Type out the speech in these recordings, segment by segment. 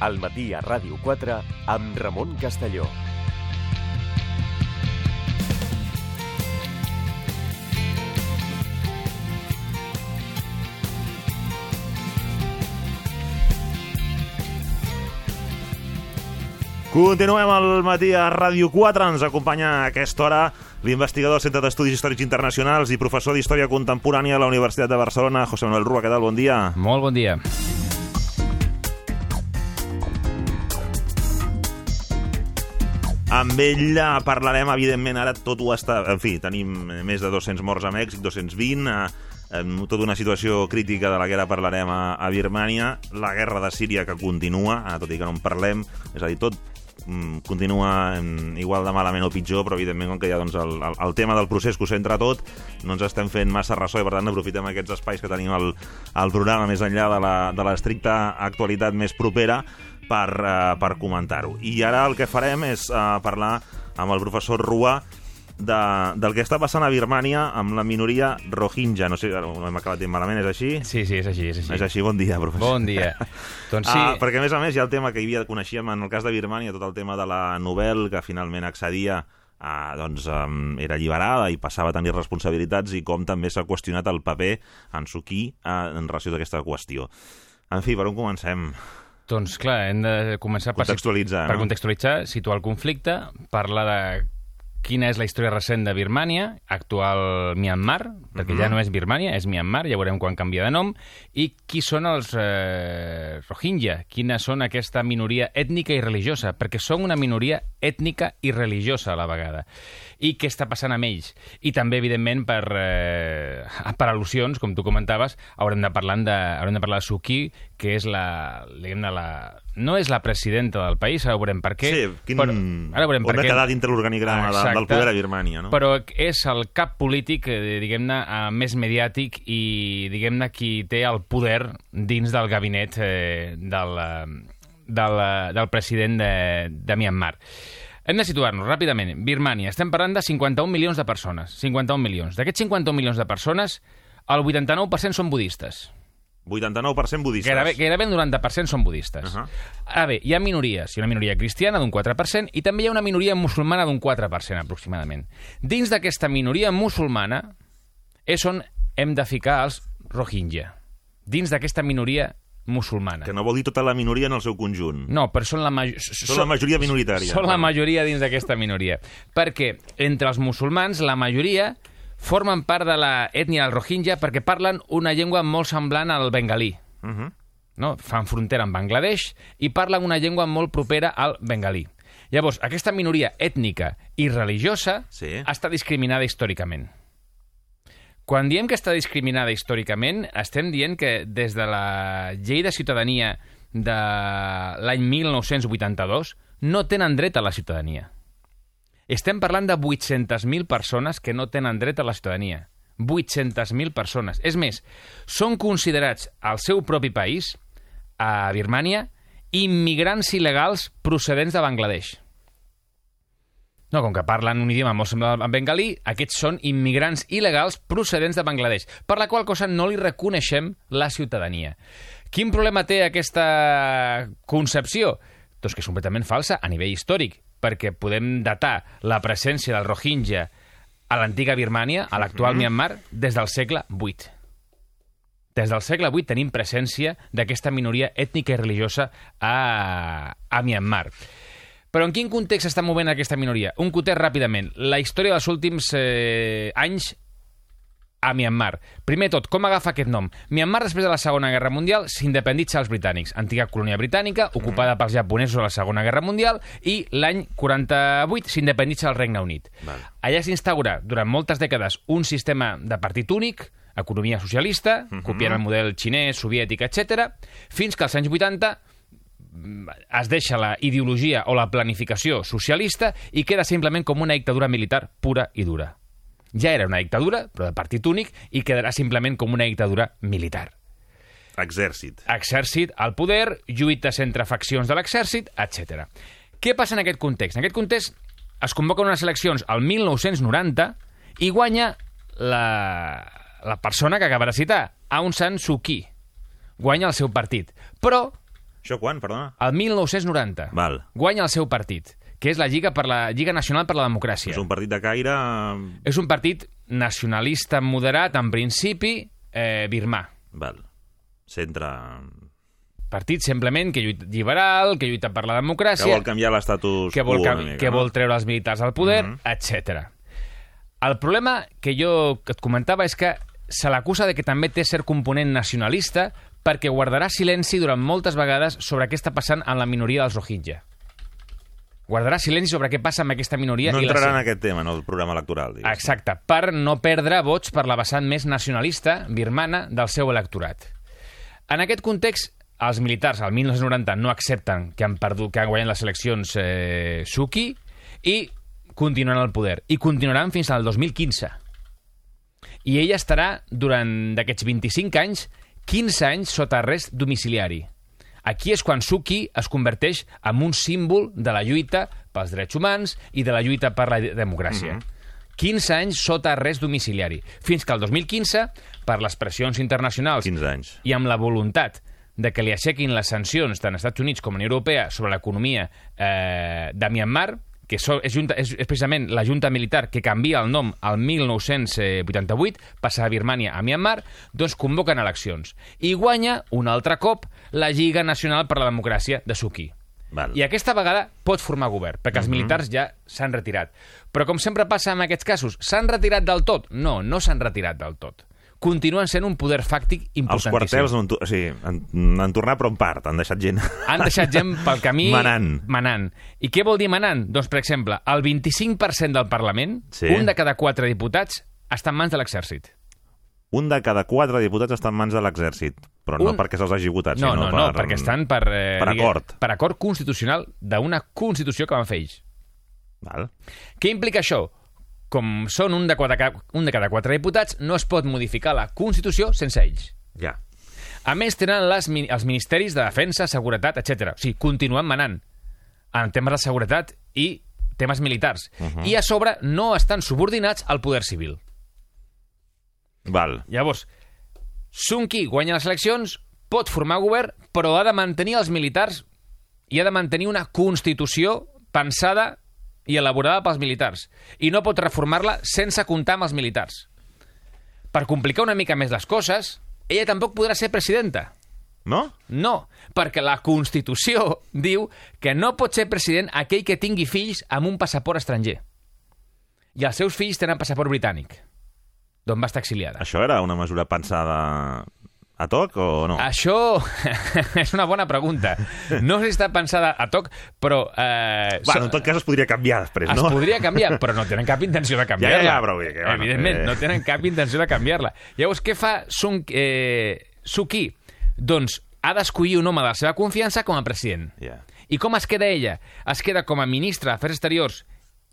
al matí a Ràdio 4 amb Ramon Castelló. Continuem al matí a Ràdio 4. Ens acompanya a aquesta hora l'investigador del Centre d'Estudis Històrics Internacionals i professor d'Història Contemporània a la Universitat de Barcelona, José Manuel Rua. Què tal? Bon dia. Molt bon dia. Amb ell eh, parlarem, evidentment, ara tot ho està... En fi, tenim més de 200 morts a Mèxic, 220, eh, en tota una situació crítica de la que ara parlarem a, a Birmània, la guerra de Síria que continua, eh, tot i que no en parlem, és a dir, tot mm, continua mm, igual de malament o pitjor, però evidentment com que hi ha doncs, el, el, el tema del procés que ho centra tot, no ens estem fent massa ressò i per tant aprofitem aquests espais que tenim al, al programa més enllà de l'estricta actualitat més propera per, uh, per comentar-ho. I ara el que farem és uh, parlar amb el professor Rua de, del que està passant a Birmània amb la minoria rohingya. No sé, ho hem acabat dient malament, és així? Sí, sí, és així, és així. És així, bon dia, professor. Bon dia. doncs sí... Ah, perquè, a més a més, hi ha el tema que hi havia, coneixíem en el cas de Birmània, tot el tema de la novel que finalment accedia a, doncs, um, era alliberada i passava a tenir responsabilitats i com també s'ha qüestionat el paper en Suki uh, en relació d'aquesta qüestió. En fi, per on comencem? Doncs clar, hem de començar per, Contextualitzar, per no? contextualitzar, situar el conflicte, parlar de quina és la història recent de Birmània, actual Myanmar, perquè ja no és Birmània, és Myanmar, ja veurem quan canvia de nom, i qui són els eh, Rohingya, quina són aquesta minoria ètnica i religiosa, perquè són una minoria ètnica i religiosa a la vegada. I què està passant amb ells? I també, evidentment, per, eh, per al·lusions, com tu comentaves, haurem de parlar de, haurem de parlar de Suki, que és la, la, no és la presidenta del país, ara veurem per què. Sí, quin... però, ara veurem on per què. quedat dintre l'organigrama de, del poder a Birmània, no? Però és el cap polític, eh, diguem-ne, eh, més mediàtic i, diguem-ne, qui té el poder dins del gabinet eh, del, eh, del, del president de, de Myanmar. Hem de situar-nos ràpidament. Birmània, estem parlant de 51 milions de persones. 51 milions. D'aquests 51 milions de persones, el 89% són budistes. 89% budistes. Gairebé, gairebé el 90% són budistes. Uh -huh. Ara bé, hi ha minories. Hi ha una minoria cristiana d'un 4% i també hi ha una minoria musulmana d'un 4% aproximadament. Dins d'aquesta minoria musulmana és on hem de ficar els rohingya. Dins d'aquesta minoria musulmana. Que no vol dir tota la minoria en el seu conjunt. No, però són la, ma Són la majoria minoritària. Són la majoria dins d'aquesta minoria. Perquè entre els musulmans, la majoria formen part de la ètnia del rohingya perquè parlen una llengua molt semblant al bengalí. Uh -huh. No? Fan frontera amb Bangladesh i parlen una llengua molt propera al bengalí. Llavors, aquesta minoria ètnica i religiosa Sí. està discriminada històricament. Quan diem que està discriminada històricament, estem dient que des de la llei de ciutadania de l'any 1982 no tenen dret a la ciutadania. Estem parlant de 800.000 persones que no tenen dret a la ciutadania. 800.000 persones. És més, són considerats al seu propi país, a Birmània, immigrants il·legals procedents de Bangladesh. No, com que parlen un idioma molt semblant al bengalí, aquests són immigrants il·legals procedents de Bangladesh, per la qual cosa no li reconeixem la ciutadania. Quin problema té aquesta concepció? Doncs que és completament falsa a nivell històric, perquè podem datar la presència del Rohingya a l'antiga Birmània, a l'actual Myanmar, des del segle VIII. Des del segle VIII tenim presència d'aquesta minoria ètnica i religiosa a, a Myanmar. Però en quin context s'està movent aquesta minoria? Un context ràpidament. La història dels últims eh, anys a Myanmar. Primer tot, com agafa aquest nom? Myanmar, després de la Segona Guerra Mundial, s'independitza als britànics. Antiga colònia britànica, ocupada pels japonesos a la Segona Guerra Mundial, i l'any 48 s'independitza el Regne Unit. Val. Allà s'instaura durant moltes dècades un sistema de partit únic, economia socialista, copiant el model xinès, soviètic, etc, fins que als anys 80 es deixa la ideologia o la planificació socialista i queda simplement com una dictadura militar pura i dura. Ja era una dictadura, però de partit únic, i quedarà simplement com una dictadura militar. Exèrcit. Exèrcit al poder, lluites entre faccions de l'exèrcit, etc. Què passa en aquest context? En aquest context es convoquen unes eleccions al 1990 i guanya la, la persona que acaba de citar, Aung San Suu Kyi. Guanya el seu partit. Però Això quan, perdona? El 1990. Val. Guanya el seu partit, que és la Lliga, per la Lliga Nacional per la Democràcia. És un partit de caire... És un partit nacionalista moderat, en principi, eh, birmà. Val. Centre... Partit simplement que lluita liberal, que lluita per la Que democràcia, vol canviar l'estatus que vol, mica, que no? vol treure els militars al poder, Mhm. etc. El problema que jo et comentava és que se l'acusa de que també té cert component nacionalista perquè guardarà silenci durant moltes vegades sobre què està passant en la minoria dels Rohingya. Guardarà silenci sobre què passa amb aquesta minoria No i la entrarà en aquest tema, en el programa electoral. diguéssim. Exacte, per no perdre vots per la vessant més nacionalista birmana del seu electorat. En aquest context, els militars al 1990 no accepten que han perdut, que han guanyat les eleccions eh, Suki i continuen al poder. I continuaran fins al 2015. I ella estarà, durant d'aquests 25 anys, 15 anys sota arrest domiciliari. Aquí és quan Suki es converteix en un símbol de la lluita pels drets humans i de la lluita per la democràcia. 15 anys sota arrest domiciliari, fins que el 2015, per les pressions internacionals 15 anys. i amb la voluntat de que li aixequin les sancions tant als Estats Units com a Unió Europea sobre l'economia eh, de Myanmar, que so, és, junta, és, és precisament la junta militar que canvia el nom al 1988, passa de Birmània a Myanmar, doncs convoquen eleccions. I guanya un altre cop la Lliga Nacional per la Democràcia de Suki. Val. I aquesta vegada pot formar govern, perquè els militars ja s'han retirat. Però com sempre passa en aquests casos, s'han retirat del tot? No, no s'han retirat del tot. Continuen sent un poder fàctic Els importantíssim. quartels no han, o sigui, han, han tornat però en part, han deixat gent... Han deixat gent pel camí... Manant. Manant. I què vol dir manant? Doncs, per exemple, el 25% del Parlament, Sí. un de cada quatre diputats, està en mans de l'exèrcit. Un de cada quatre diputats està en mans de l'exèrcit, però no Un- perquè se'ls hagi votat, No, sinó no, no, per... perquè estan per... Eh, per digue- acord. Per acord constitucional d'una constitució que van fer ells. Val. Què implica això? Com són un de, quatre, un de cada quatre diputats, no es pot modificar la Constitució sense ells. Ja. A més, tenen les, els ministeris de defensa, seguretat, etc. O sigui, continuen manant en temes de seguretat i temes militars. Uh -huh. I a sobre no estan subordinats al poder civil. Val. Llavors, Sun Ki guanya les eleccions, pot formar govern, però ha de mantenir els militars i ha de mantenir una constitució pensada i elaborada pels militars. I no pot reformar-la sense comptar amb els militars. Per complicar una mica més les coses, ella tampoc podrà ser presidenta. No? No, perquè la Constitució diu que no pot ser president aquell que tingui fills amb un passaport estranger. I els seus fills tenen passaport britànic, d'on va estar exiliada. Això era una mesura pensada a toc o no? Això és una bona pregunta. No sé si està pensada a toc, però... Eh, Bueno, en tot cas es podria canviar després, es no? podria canviar, però no tenen cap intenció de canviar-la. Ja, ja, però vull dir que, bueno, Evidentment, eh. no tenen cap intenció de canviar-la. Llavors, què fa Sun, eh, Suki? Doncs ha d'escollir un home de la seva confiança com a president. Ja. I com es queda ella? Es queda com a ministra d'Afers Exteriors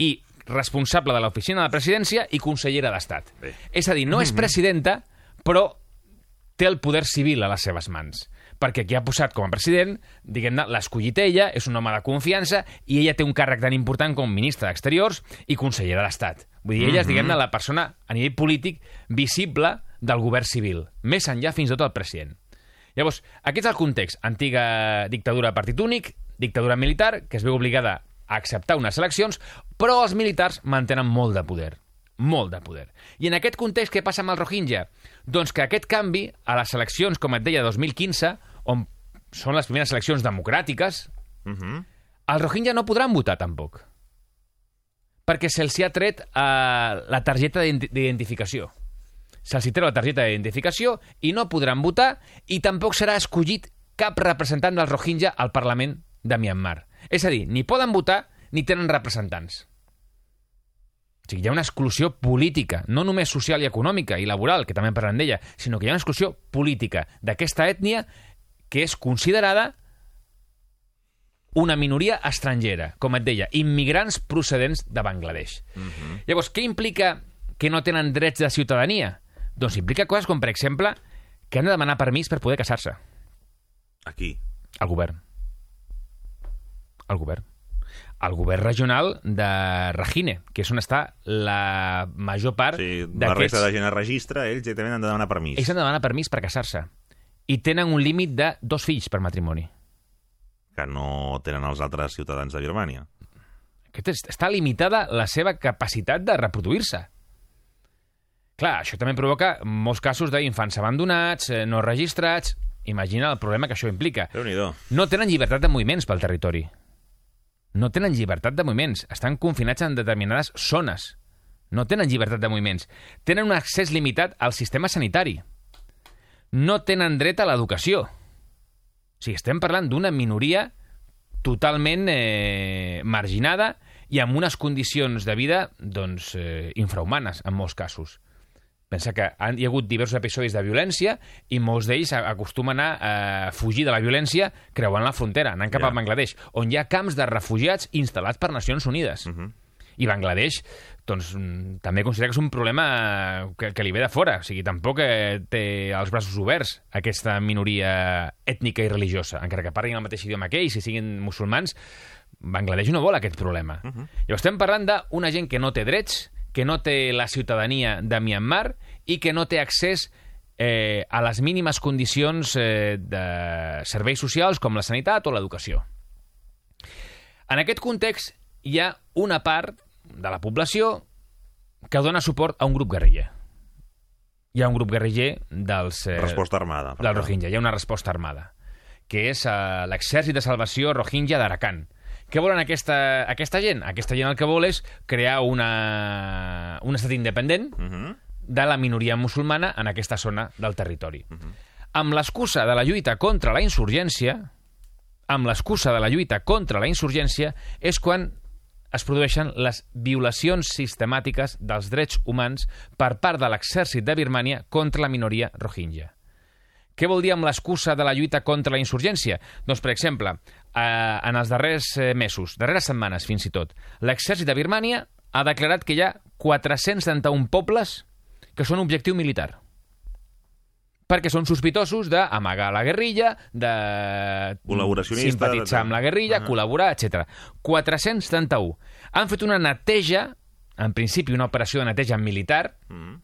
i responsable de l'oficina de la presidència i consellera d'Estat. Bé. És a dir, no és presidenta, però té el poder civil a les seves mans. Perquè qui ha posat com a president, diguem-ne, l'ha escollit ella, és un home de confiança, i ella té un càrrec tan important com ministra d'Exteriors i consellera d'Estat. Vull dir, ella és, diguem-ne, la persona a nivell polític visible del govern civil, més enllà fins i tot del president. Llavors, aquest és el context. Antiga dictadura de partit únic, dictadura militar, que es veu obligada a acceptar unes eleccions, però els militars mantenen molt de poder. Molt de poder. I en aquest context, què passa amb el Rohingya? Doncs que aquest canvi, a les eleccions, com et deia, 2015, on són les primeres eleccions democràtiques, Uh -huh. els Rohingya no podran votar, tampoc. Perquè se'ls ha tret eh, la targeta d'identi- d'identificació. Se'ls treu la targeta d'identificació i no podran votar i tampoc serà escollit cap representant dels Rohingya al Parlament de Myanmar. És a dir, ni poden votar ni tenen representants. O sigui, hi ha una exclusió política, no només social i econòmica i laboral, que també parlem d'ella, sinó que hi ha una exclusió política d'aquesta ètnia que és considerada una minoria estrangera, com et deia, immigrants procedents de Bangladesh. Llavors, què implica que no tenen drets de ciutadania? Doncs implica coses com, per exemple, que han de demanar permís per poder casar-se. Aquí. El govern. El govern. El govern regional de Rahine, que és on està la major part Sí, la resta de gent es registra, ells directament han de demanar permís. Ells han de demanar permís per casar-se. I tenen un límit de dos fills per matrimoni. que no tenen els altres ciutadans de Birmània. Aquest és, està limitada la seva capacitat de reproduir-se. Clar, això també provoca molts casos d'infants abandonats, eh, no registrats... Imagina el problema que això implica. No tenen llibertat de moviments pel territori. No tenen llibertat de moviments. Estan confinats en determinades zones. No tenen llibertat de moviments. Tenen un accés limitat al sistema sanitari. No tenen dret a l'educació. O sigui, estem parlant d'una minoria totalment eh, marginada i amb unes condicions de vida doncs, eh, infrahumanes, en molts casos. Pensa que han, hi ha hagut diversos episodis de violència i molts d'ells acostumen a eh, fugir de la violència creuant la frontera, anant cap Ja. a Bangladesh, on hi ha camps de refugiats instal·lats per Nacions Unides. Uh -huh. I Bangladesh doncs, mm, també considera que és un problema que, que li ve de fora. O sigui, tampoc eh, té els braços oberts aquesta minoria ètnica i religiosa. Encara que parlin el mateix idioma que ells i siguin musulmans, Bangladesh no vol aquest problema. Uh -huh. Llavors estem parlant d'una gent que no té drets, que no té la ciutadania de Myanmar i que no té accés eh, a les mínimes condicions eh, de serveis socials com la sanitat o l'educació. En aquest context, hi ha una part de la població que dona suport a un grup guerriller. Hi ha un grup guerriller dels... Eh, Resposta armada. del. Rohingya. Hi ha una resposta armada, que és eh, l'exèrcit de salvació Rohingya d'Arakan. Què volen aquesta, aquesta gent? Aquesta gent el que vol és crear una, un estat independent Uh -huh. de la minoria musulmana en aquesta zona del territori. Amb l'excusa de la lluita contra la insurgència, amb l'excusa de la lluita contra la insurgència, és quan es produeixen les violacions sistemàtiques dels drets humans per part de l'exèrcit de Birmània contra la minoria rohingya. Què vol dir amb l'excusa de la lluita contra la insurgència? Doncs, per exemple, eh, en els darrers eh, mesos, darreres setmanes fins i tot, l'exèrcit de Birmània ha declarat que hi ha 471 pobles que són objectiu militar perquè són sospitosos d'amagar la guerrilla, de simpatitzar de- amb la guerrilla, Ahà. col·laborar, etc. 471. Han fet una neteja, en principi una operació de neteja militar, Mm.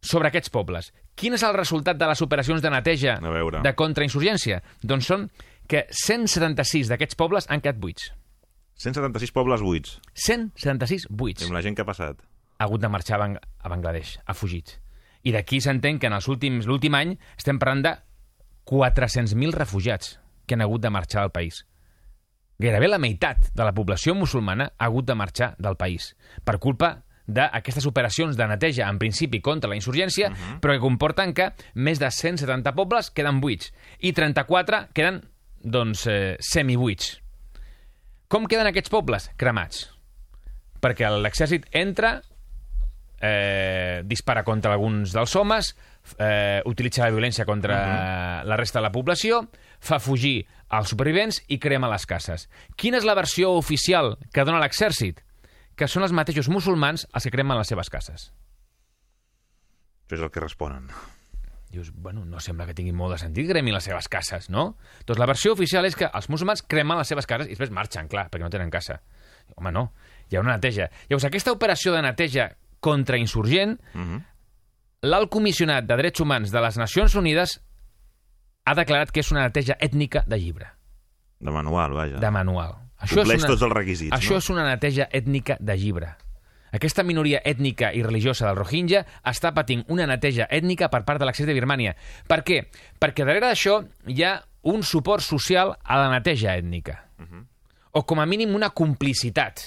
sobre aquests pobles. Quin és el resultat de les operacions de neteja de contrainsurgència? Doncs són que 176 d'aquests pobles han quedat buits. 176 pobles buits. 176 buits. I amb la gent que ha passat? Ha hagut de marxar a Bang- a Bangladesh, ha fugit. I d'aquí s'entén que en els últims l'últim any estem parlant de 400.000 refugiats que han hagut de marxar del país. Gairebé la meitat de la població musulmana ha hagut de marxar del país per culpa d'aquestes operacions de neteja, en principi, contra la insurgència, uh -huh. però que comporten que més de 170 pobles queden buits i 34 queden, doncs, eh, semibuits. Com queden aquests pobles? Cremats. Perquè l'exèrcit entra, eh, dispara contra alguns dels homes, eh, utilitza la violència contra uh -huh. la resta de la població, fa fugir els supervivents i crema les cases. Quina és la versió oficial que dona l'exèrcit? Que són els mateixos musulmans els que cremen les seves cases. Això és el que responen. Dius, bueno, no sembla que tingui molt de sentit que cremin les seves cases, no? Doncs la versió oficial és que els musulmans cremen les seves cases i després marxen, clar, perquè no tenen casa. Home, no, hi ha una neteja. Llavors, aquesta operació de neteja contrainsurgent, Uh -huh. l'alt comissionat de drets humans de les Nacions Unides ha declarat que és una neteja ètnica de llibre, De manual, vaja. de manual. Compleix tots els requisits, Això no? és una neteja ètnica de llibre. Aquesta minoria ètnica i religiosa del Rohingya està patint una neteja ètnica per part de l'exèrcit de Birmània. Per què? Perquè darrere d'això hi ha un suport social a la neteja ètnica. O com a mínim una complicitat.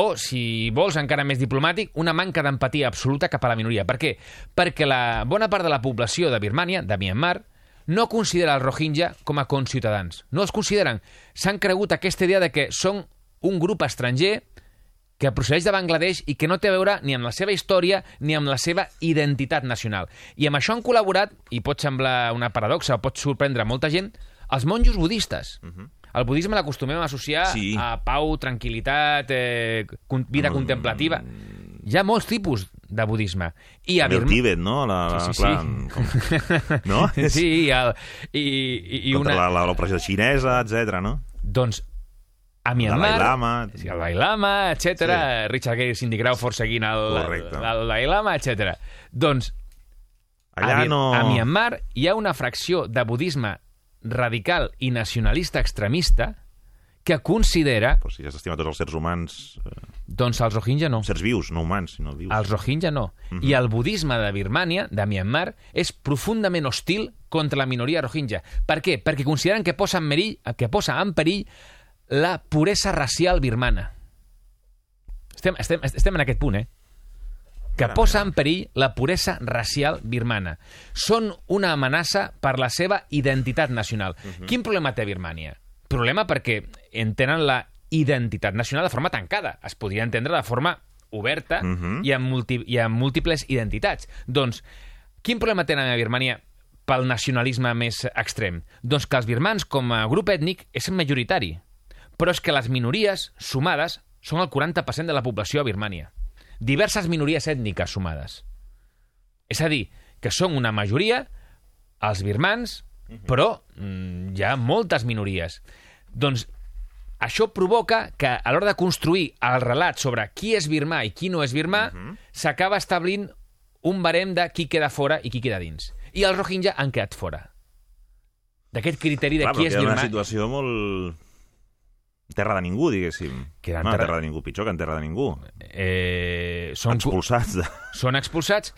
O, si vols encara més diplomàtic, una manca d'empatia absoluta cap a la minoria. Per què? Perquè la bona part de la població de Birmània, de Myanmar, no considera els Rohingya com a conciutadans. No els consideren. S'han cregut aquesta idea de que són un grup estranger que procedeix de Bangladesh i que no té a veure ni amb la seva història ni amb la seva identitat nacional. I amb això han col·laborat, i pot semblar una paradoxa o pot sorprendre molta gent, els monjos budistes. Uh -huh. El budisme l'acostumem a associar Sí. a pau, tranquil·litat, eh, vida Mm. contemplativa. Hi ha molts tipus de budisme. I a També el Birma- Tíbet, no? La, la, Sí, sí, clar, sí. Com... No? Sí, i, el, i, i, i Contra una... la, la, l'opressió xinesa, etc. no? Doncs a Myanmar... Dalai Lama. Sí, el Dalai Lama, etc. Sí. Richard Gere i Cindy Crawford seguint el, Correcte. el Dalai Lama, etc. Doncs Allà a, no... a Myanmar hi ha una fracció de budisme radical i nacionalista extremista que considera... Però si ja s'estima tots els sers humans, eh, Doncs els Rohingya no. sers vius, no humans, sinó vius. Els Rohingya no. I el budisme de Birmània, de Myanmar, és profundament hostil contra la minoria Rohingya. Per què? Perquè consideren que posa en perill, que posa en perill la puresa racial birmana. Estem, estem, estem en aquest punt, eh? que Caram, posa en perill la puresa racial birmana. Són una amenaça per la seva identitat nacional. Quin problema té Birmània? Problema perquè entenen la identitat nacional de forma tancada. Es podria entendre de forma oberta Mhm. i, amb multi, i amb múltiples identitats. Doncs, quin problema tenen a Birmània pel nacionalisme més extrem? Doncs que els birmans, com a grup ètnic, és majoritari. Però és que les minories sumades són el 40% de la població a Birmània. Diverses minories ètniques sumades. És a dir, que són una majoria els birmans, però mm, hi ha moltes minories. Doncs això provoca que a l'hora de construir el relat sobre qui és birmà i qui no és birmà, s'acaba establint un barem de qui queda fora i qui queda dins. I els Rohingya han quedat fora. D'aquest criteri de Clar, qui és birmà... una situació molt... Terra de ningú, diguéssim. Queda en no, terra- terra... de ningú, pitjor que en terra de ningú. Eh, són, Expulsats. De... són expulsats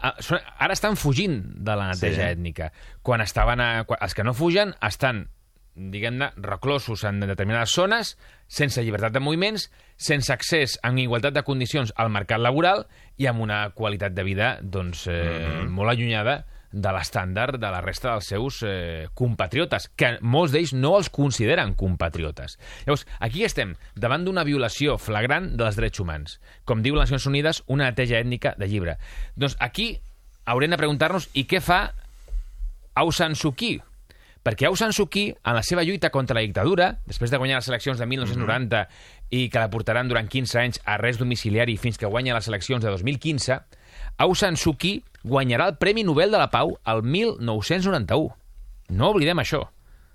ah, ara estan fugint de la neteja Sí. ètnica. Quan estaven a, els que no fugen estan diguem-ne, reclosos en determinades zones, sense llibertat de moviments, sense accés en igualtat de condicions al mercat laboral i amb una qualitat de vida doncs, eh, molt allunyada de l'estàndard de la resta dels seus eh, compatriotes, que molts d'ells no els consideren compatriotes. Llavors, aquí estem davant d'una violació flagrant dels drets humans. Com diu les Nacions Unides, una neteja ètnica de llibre. Doncs aquí haurem de preguntar-nos i què fa Aung San Suu Kyi? Perquè Aung San Suu Kyi, en la seva lluita contra la dictadura, després de guanyar les eleccions de 1990 i que la portaran durant 15 anys a arrest domiciliari fins que guanya les eleccions de 2015, Aung San Suu Kyi guanyarà el Premi Nobel de la Pau el 1991. No oblidem això.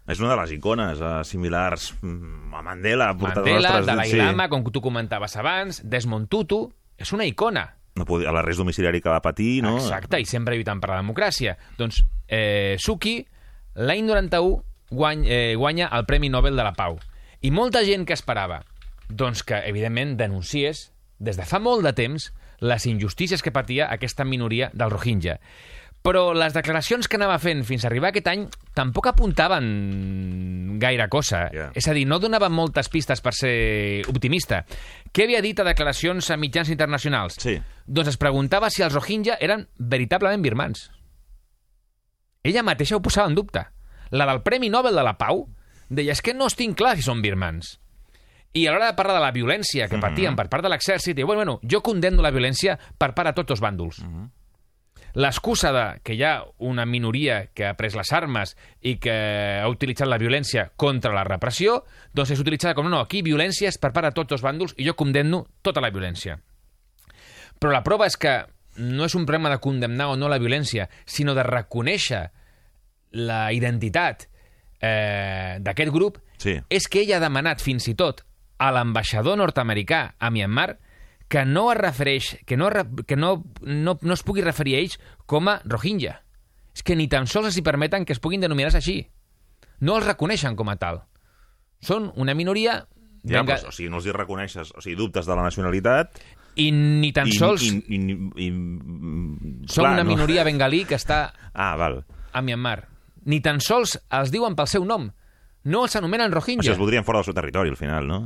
És una de les icones eh, similars mm, a Mandela. Mandela, nostres Dalai dits, sí. Lama, com tu comentaves abans, Desmond Tutu, és una icona. No podia, a l'arrest domiciliari que va patir, no? Exacte, i sempre lluitant per la democràcia. Doncs eh, Suki, l'any 91, guany, eh, guanya el Premi Nobel de la Pau. I molta gent que esperava doncs que, evidentment, denunciés des de fa molt de temps les injustícies que patia aquesta minoria del Rohingya. Però les declaracions que anava fent fins a arribar aquest any tampoc apuntaven gaire cosa. Ja. És a dir, no donaven moltes pistes per ser optimista. Què havia dit a declaracions a mitjans internacionals? Sí. Doncs es preguntava si els Rohingya eren veritablement birmans. Ella mateixa ho posava en dubte. La del Premi Nobel de la Pau deia, és que no estic clar si són birmans. I a l'hora de parlar de la violència que patien per part de l'exèrcit, diu, bueno, bueno, jo condemno la violència per part de tots els bàndols. L'excusa de que hi ha una minoria que ha pres les armes i que ha utilitzat la violència contra la repressió, doncs és utilitzada com, no, no, aquí violència és per part de tots els bàndols i jo condemno tota la violència. Però la prova és que no és un problema de condemnar o no la violència, sinó de reconèixer la identitat eh, d'aquest grup, Sí. és que ella ha demanat fins i tot a l'ambaixador nord-americà a Myanmar que no es refereix, que no, es que no, no, no es pugui referir a ells com a Rohingya. És que ni tan sols els hi permeten que es puguin denominar així. No els reconeixen com a tal. Són una minoria Ja, venga- però, o sigui, no els hi reconeixes, o sigui, dubtes de la nacionalitat... i ni tan sols I, i, i, i, mm, són clar, una no? minoria bengalí que està Ah, val. a Myanmar. Ni tan sols els diuen pel seu nom. No els anomenen O Rohingya. sigui, els voldrien fora del seu territori, al final, no?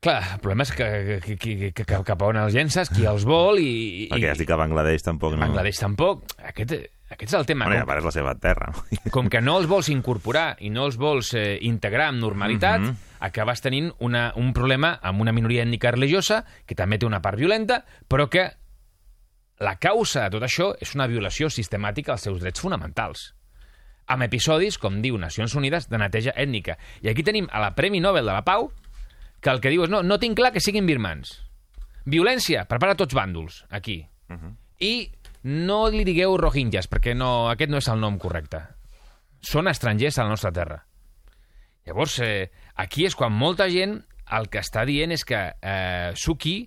Clar, el problema és que, que, que, que, que cap a on els llences, qui els vol i... i Perquè has dit que Bangladesh tampoc no... Bangladesh tampoc. Aquest, aquest és el tema. Bueno, com, és la seva terra. com que no els vols incorporar i no els vols eh, integrar amb normalitat, Mhm. acabes tenint una, un problema amb una minoria ètnica religiosa, que també té una part violenta, però que la causa de tot això és una violació sistemàtica dels seus drets fonamentals amb episodis, com diu Nacions Unides, de neteja ètnica. I aquí tenim a la Premi Nobel de la Pau, que el que diu és, no, no tinc clar que siguin birmans. Violència, de tots bàndols, aquí. I no li digueu rohingyas, perquè no, aquest no és el nom correcte. Són estrangers a la nostra terra. Llavors, eh, aquí és quan molta gent el que està dient és que eh, Suki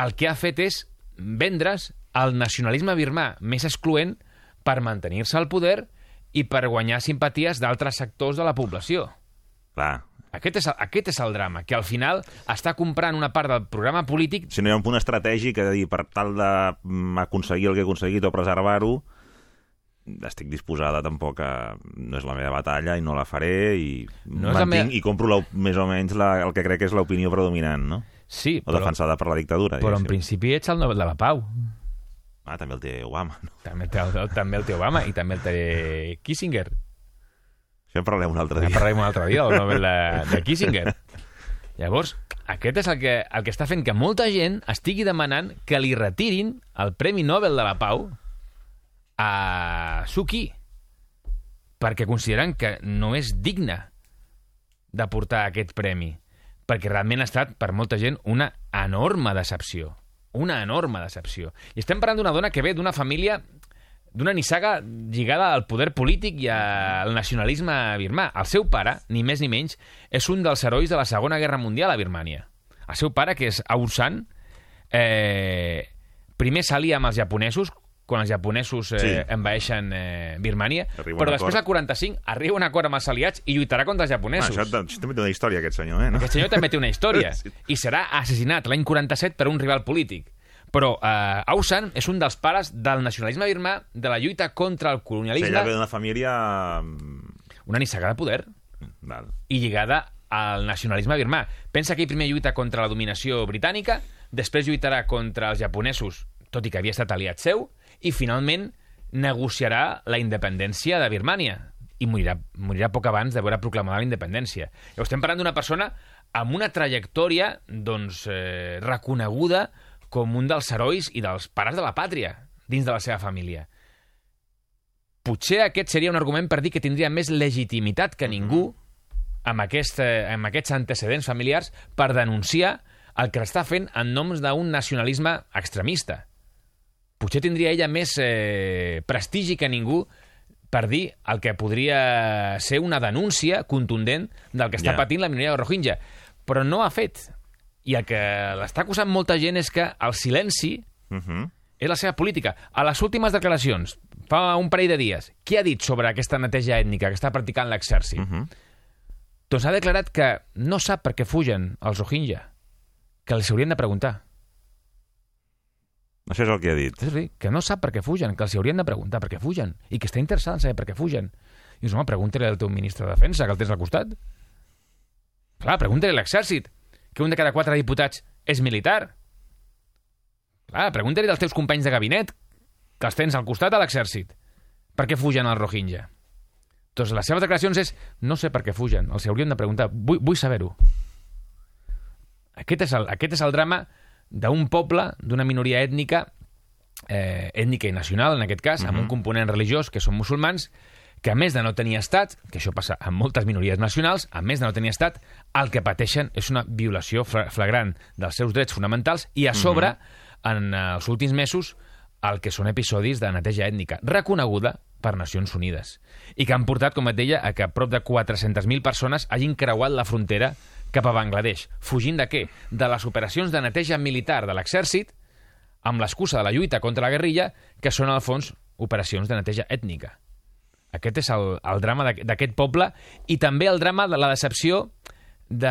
el que ha fet és vendre's el nacionalisme birmà més excloent per mantenir-se al poder i per guanyar simpaties d'altres sectors de la població. Clar, Aquest és, el, aquest és el drama, que al final està comprant una part del programa polític si no hi ha un punt estratègic, és a dir, per tal d'aconseguir el que he aconseguit o preservar-ho, estic disposada tampoc a... No és la meva batalla i no la faré i No mantinc meva- i compro la, més o menys la, el que crec que és l'opinió predominant, no? Sí, O però, defensada per la dictadura. però en diguéssim. principi ets el Nobel de la Pau. Ah, també el té Obama. No? També el, té, el, també el té Obama i també el té Kissinger. Això en parlem un altre dia. parlarem un altre dia del Nobel de, de Kissinger. Llavors, aquest és el que, el que està fent que molta gent estigui demanant que li retirin el Premi Nobel de la Pau a Suki perquè consideren que no és digne de portar aquest premi perquè realment ha estat per molta gent una enorme decepció una enorme decepció i estem parlant d'una dona que ve d'una família d'una nissaga lligada al poder polític i al nacionalisme birmà. El seu pare, ni més ni menys, és un dels herois de la Segona Guerra Mundial a Birmània. El seu pare, que és Aung San, eh, primer s'alia amb els japonesos quan els japonesos eh, Sí. envaeixen eh, Birmània, Arriba però després al 45 arriba un acord amb els aliats i lluitarà contra els Ah, japonesos. això, això també té una història, aquest senyor, eh? No? Aquest senyor també té una història Sí. i serà assassinat l'any 47 per un rival polític. Però eh, Aung San és un dels pares del nacionalisme birmà, de la lluita contra el Sí, colonialisme, ella ve d'una família... mm, una nissaga de poder Val. i lligada al nacionalisme birmà. Pensa que ell primer lluita contra la dominació britànica, després lluitarà contra els japonesos, tot i que havia estat aliat seu, i finalment negociarà la independència de Birmània i morirà, morirà poc abans de veure proclamada la independència. Llavors, estem parlant d'una persona amb una trajectòria doncs, eh, reconeguda com un dels herois i dels pares de la pàtria dins de la seva família. Potser aquest seria un argument per dir que tindria més legitimitat que ningú amb, aquest, eh, amb aquests antecedents familiars per denunciar el que està fent en noms d'un nacionalisme extremista. Potser tindria ella més eh, prestigi que ningú per dir el que podria ser una denúncia contundent del que està Ja. patint la minoria rohingya. Però no ha fet. I el que l'està acusant molta gent és que el silenci Uh -huh. és la seva política. A les últimes declaracions, fa un parell de dies, què ha dit sobre aquesta neteja ètnica que està practicant l'exèrcit? Uh -huh. Doncs ha declarat que no sap per què fugen els Rohingya, que els haurien de preguntar. Això és el que ha dit. Dir, que no sap per què fugen, que els haurien de preguntar per què fugen, i que està interessat en saber per què fugen. I dius, home, pregunta-li al teu ministre de Defensa, que el tens al costat. Clar, pregunta-li a l'exèrcit, que un de cada quatre diputats és militar. Clar, pregunta-li als teus companys de gabinet, que els tens al costat a l'exèrcit. Per què fugen els Rohingya? Doncs les seves declaracions és no sé per què fugen, els haurien de preguntar, vull, vull saber-ho. Aquest és el, aquest és el drama d'un poble, d'una minoria ètnica, eh, ètnica i nacional, en aquest cas, amb un component religiós, que són musulmans, que a més de no tenir estat, que això passa amb moltes minories nacionals, a més de no tenir estat, el que pateixen és una violació fla- flagrant dels seus drets fonamentals i a sobre, en eh, els últims mesos, el que són episodis de neteja ètnica, reconeguda per Nacions Unides, i que han portat, com et deia, a que prop de 400.000 persones hagin creuat la frontera cap a Bangladesh. Fugint de què? De les operacions de neteja militar de l'exèrcit, amb l'excusa de la lluita contra la guerrilla, que són, al fons, operacions de neteja ètnica. Aquest és el, el drama d'aqu- d'aquest poble i també el drama de la decepció de,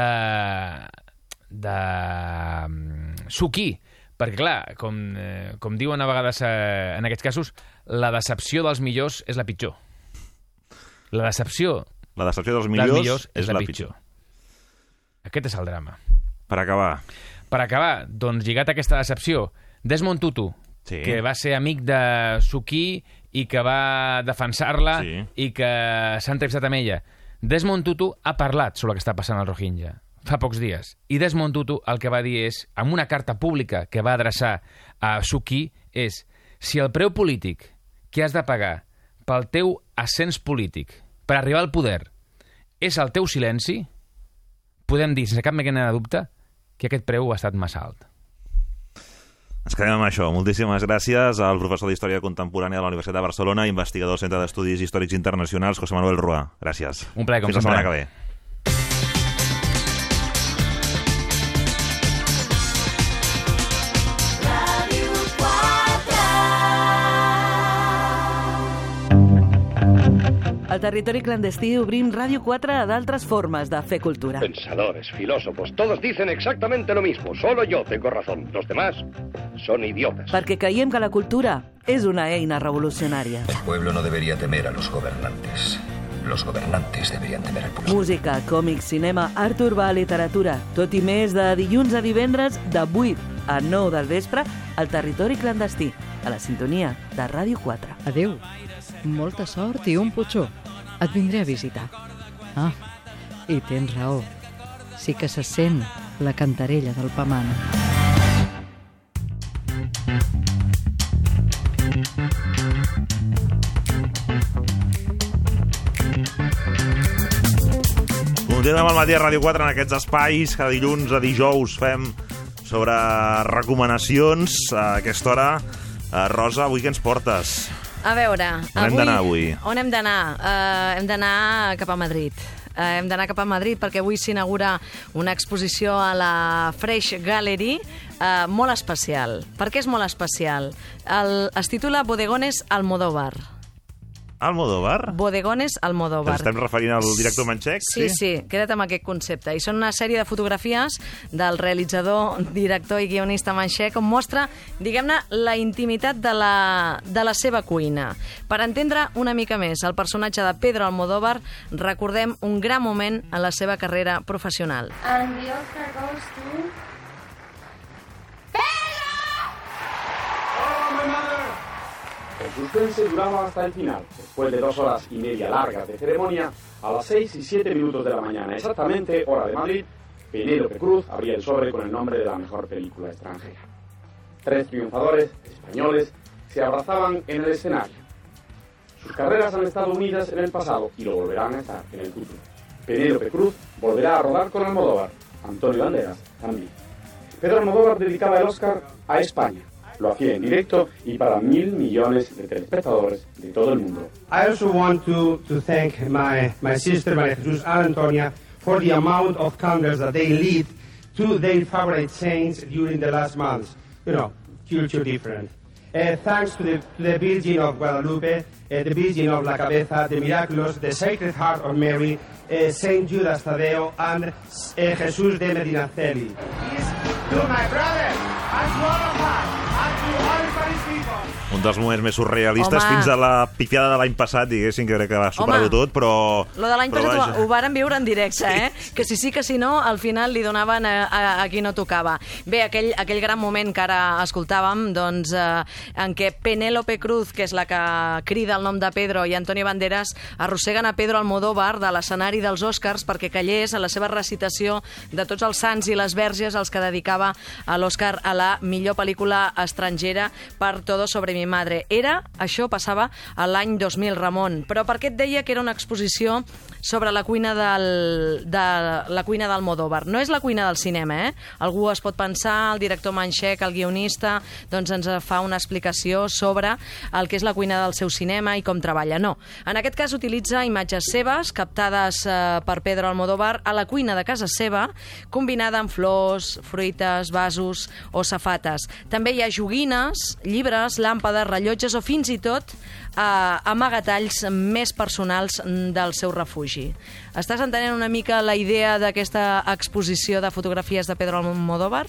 de mm, Suki, perquè, clar, com, eh, com diuen a vegades eh, en aquests casos, la decepció dels millors és la pitjor. La decepció La decepció dels dels millors, millors és, la, pitjor. Aquest és el drama. Per acabar, Per acabar, doncs, lligat a aquesta decepció, Desmond Tutu, Sí. que va ser amic de Suki i que va defensar-la Sí. i que s'ha entrevistat amb ella. Desmond Tutu ha parlat sobre el que està passant al Rohingya fa pocs dies. I Desmond Tutu el que va dir és, amb una carta pública que va adreçar a Suki, és si el preu polític que has de pagar pel teu ascens polític per arribar al poder és el teu silenci, podem dir, sense cap mena de dubte, que aquest preu ha estat massa alt. Ens quedem amb això. Moltíssimes gràcies al professor d'Història Contemporània de la Universitat de Barcelona, investigador del Centre d'Estudis Històrics Internacionals, José Manuel Ruà. Gràcies. Un plaer, com Fins la setmana sempre. que ve. Al territori clandestí obrim Ràdio 4 a d'altres formes de fer cultura. Pensadores, filósofos, todos dicen exactamente lo mismo. Solo yo tengo razón. Los demás son idiotas. Perquè creiem que la cultura és una eina revolucionària. El pueblo no debería temer a los gobernantes. Los gobernantes deberían temer al pueblo. Música, còmics, cinema, art urbà, literatura. Tot i més de dilluns a divendres de 8 a 9 del vespre al territori clandestí, a la sintonia de Ràdio 4. Adeu. Molta sort i un putxó. Et vindré a visitar. Ah, i tens raó. Sí que se sent la cantarella del Pamano. Continuem al matí a Ràdio 4 en aquests espais que dilluns a dijous fem sobre recomanacions a aquesta hora. Uh, Rosa, avui què ens portes? A veure, On hem d'anar avui? On hem d'anar? Uh, hem d'anar cap a Madrid. Uh, hem d'anar cap a Madrid perquè avui s'inaugura una exposició a la Fresh Gallery uh, molt especial. Per què és molt especial? El, es titula Bodegones Almodóvar. Almodóvar? Bodegones Almodóvar. Ens estem referint al director Manxec? Sí, sí, queda't amb aquest concepte. I són una sèrie de fotografies del realitzador, director i guionista Manxec on mostra, diguem-ne, la intimitat de la, de la seva cuina. Per entendre una mica més el personatge de Pedro Almodóvar, recordem un gran moment en la seva carrera professional. And the Oscar goes El suspense duraba hasta el final. Después de dos horas y media largas de ceremonia, a las 6 y 7 minutos de la mañana, exactamente hora de Madrid, Penélope Cruz abría el sobre con el nombre de la mejor película extranjera. Tres triunfadores españoles se abrazaban en el escenario. Sus carreras han estado unidas en el pasado y lo volverán a estar en el futuro. Penélope Cruz volverá a rodar con Almodóvar, Antonio Banderas también. Pedro Almodóvar dedicaba el Oscar a España. Lo hacía en directo y para mil millones de telespectadores de todo el mundo. I also want to, to thank my, my sister Maria Jesus and Antonia for the amount of candles that they lit to their favorite saints during the last months. You know, culture different. Uh, thanks to the, to the Virgin of Guadalupe, uh, the Virgin of La Cabeza, the Miraculous, the Sacred Heart of Mary, uh, Saint Judas Tadeo, and uh, Jesus de Medinaceli. Please to my brother, Un dels moments més surrealistes Home. fins a la pifiada de l'any passat, diguéssim, que crec que va superar-ho Home. tot, però... Lo de l'any passat vaja. ho, ho varen viure en directe, eh? Que si sí que si no, al final li donaven a, a, a qui no tocava. Bé, aquell, aquell gran moment que ara escoltàvem, doncs, eh, en què Penélope Cruz, que és la que crida el nom de Pedro, i Antonio Banderas arrosseguen a Pedro Almodóvar de l'escenari dels Oscars perquè callés a la seva recitació de tots els sants i les verges als que dedicava a l'Oscar a la millor pel·lícula estrangera per Todo sobre mi madre. Era, això passava l'any 2000, Ramon. Però per què et deia que era una exposició sobre la cuina del, de la cuina d'Almodóvar? No és la cuina del cinema, eh? Algú es pot pensar, el director Manxec, el guionista, doncs ens fa una explicació sobre el que és la cuina del seu cinema i com treballa. No. En aquest cas utilitza imatges seves, captades eh, per Pedro Almodóvar a la cuina de casa seva, combinada amb flors, fruites, vasos o safates. També hi ha joguines, llibres, làmpades, rellotges o fins i tot eh, amagatalls més personals del seu refugi. Estàs entenent una mica la idea d'aquesta exposició de fotografies de Pedro Almodóvar?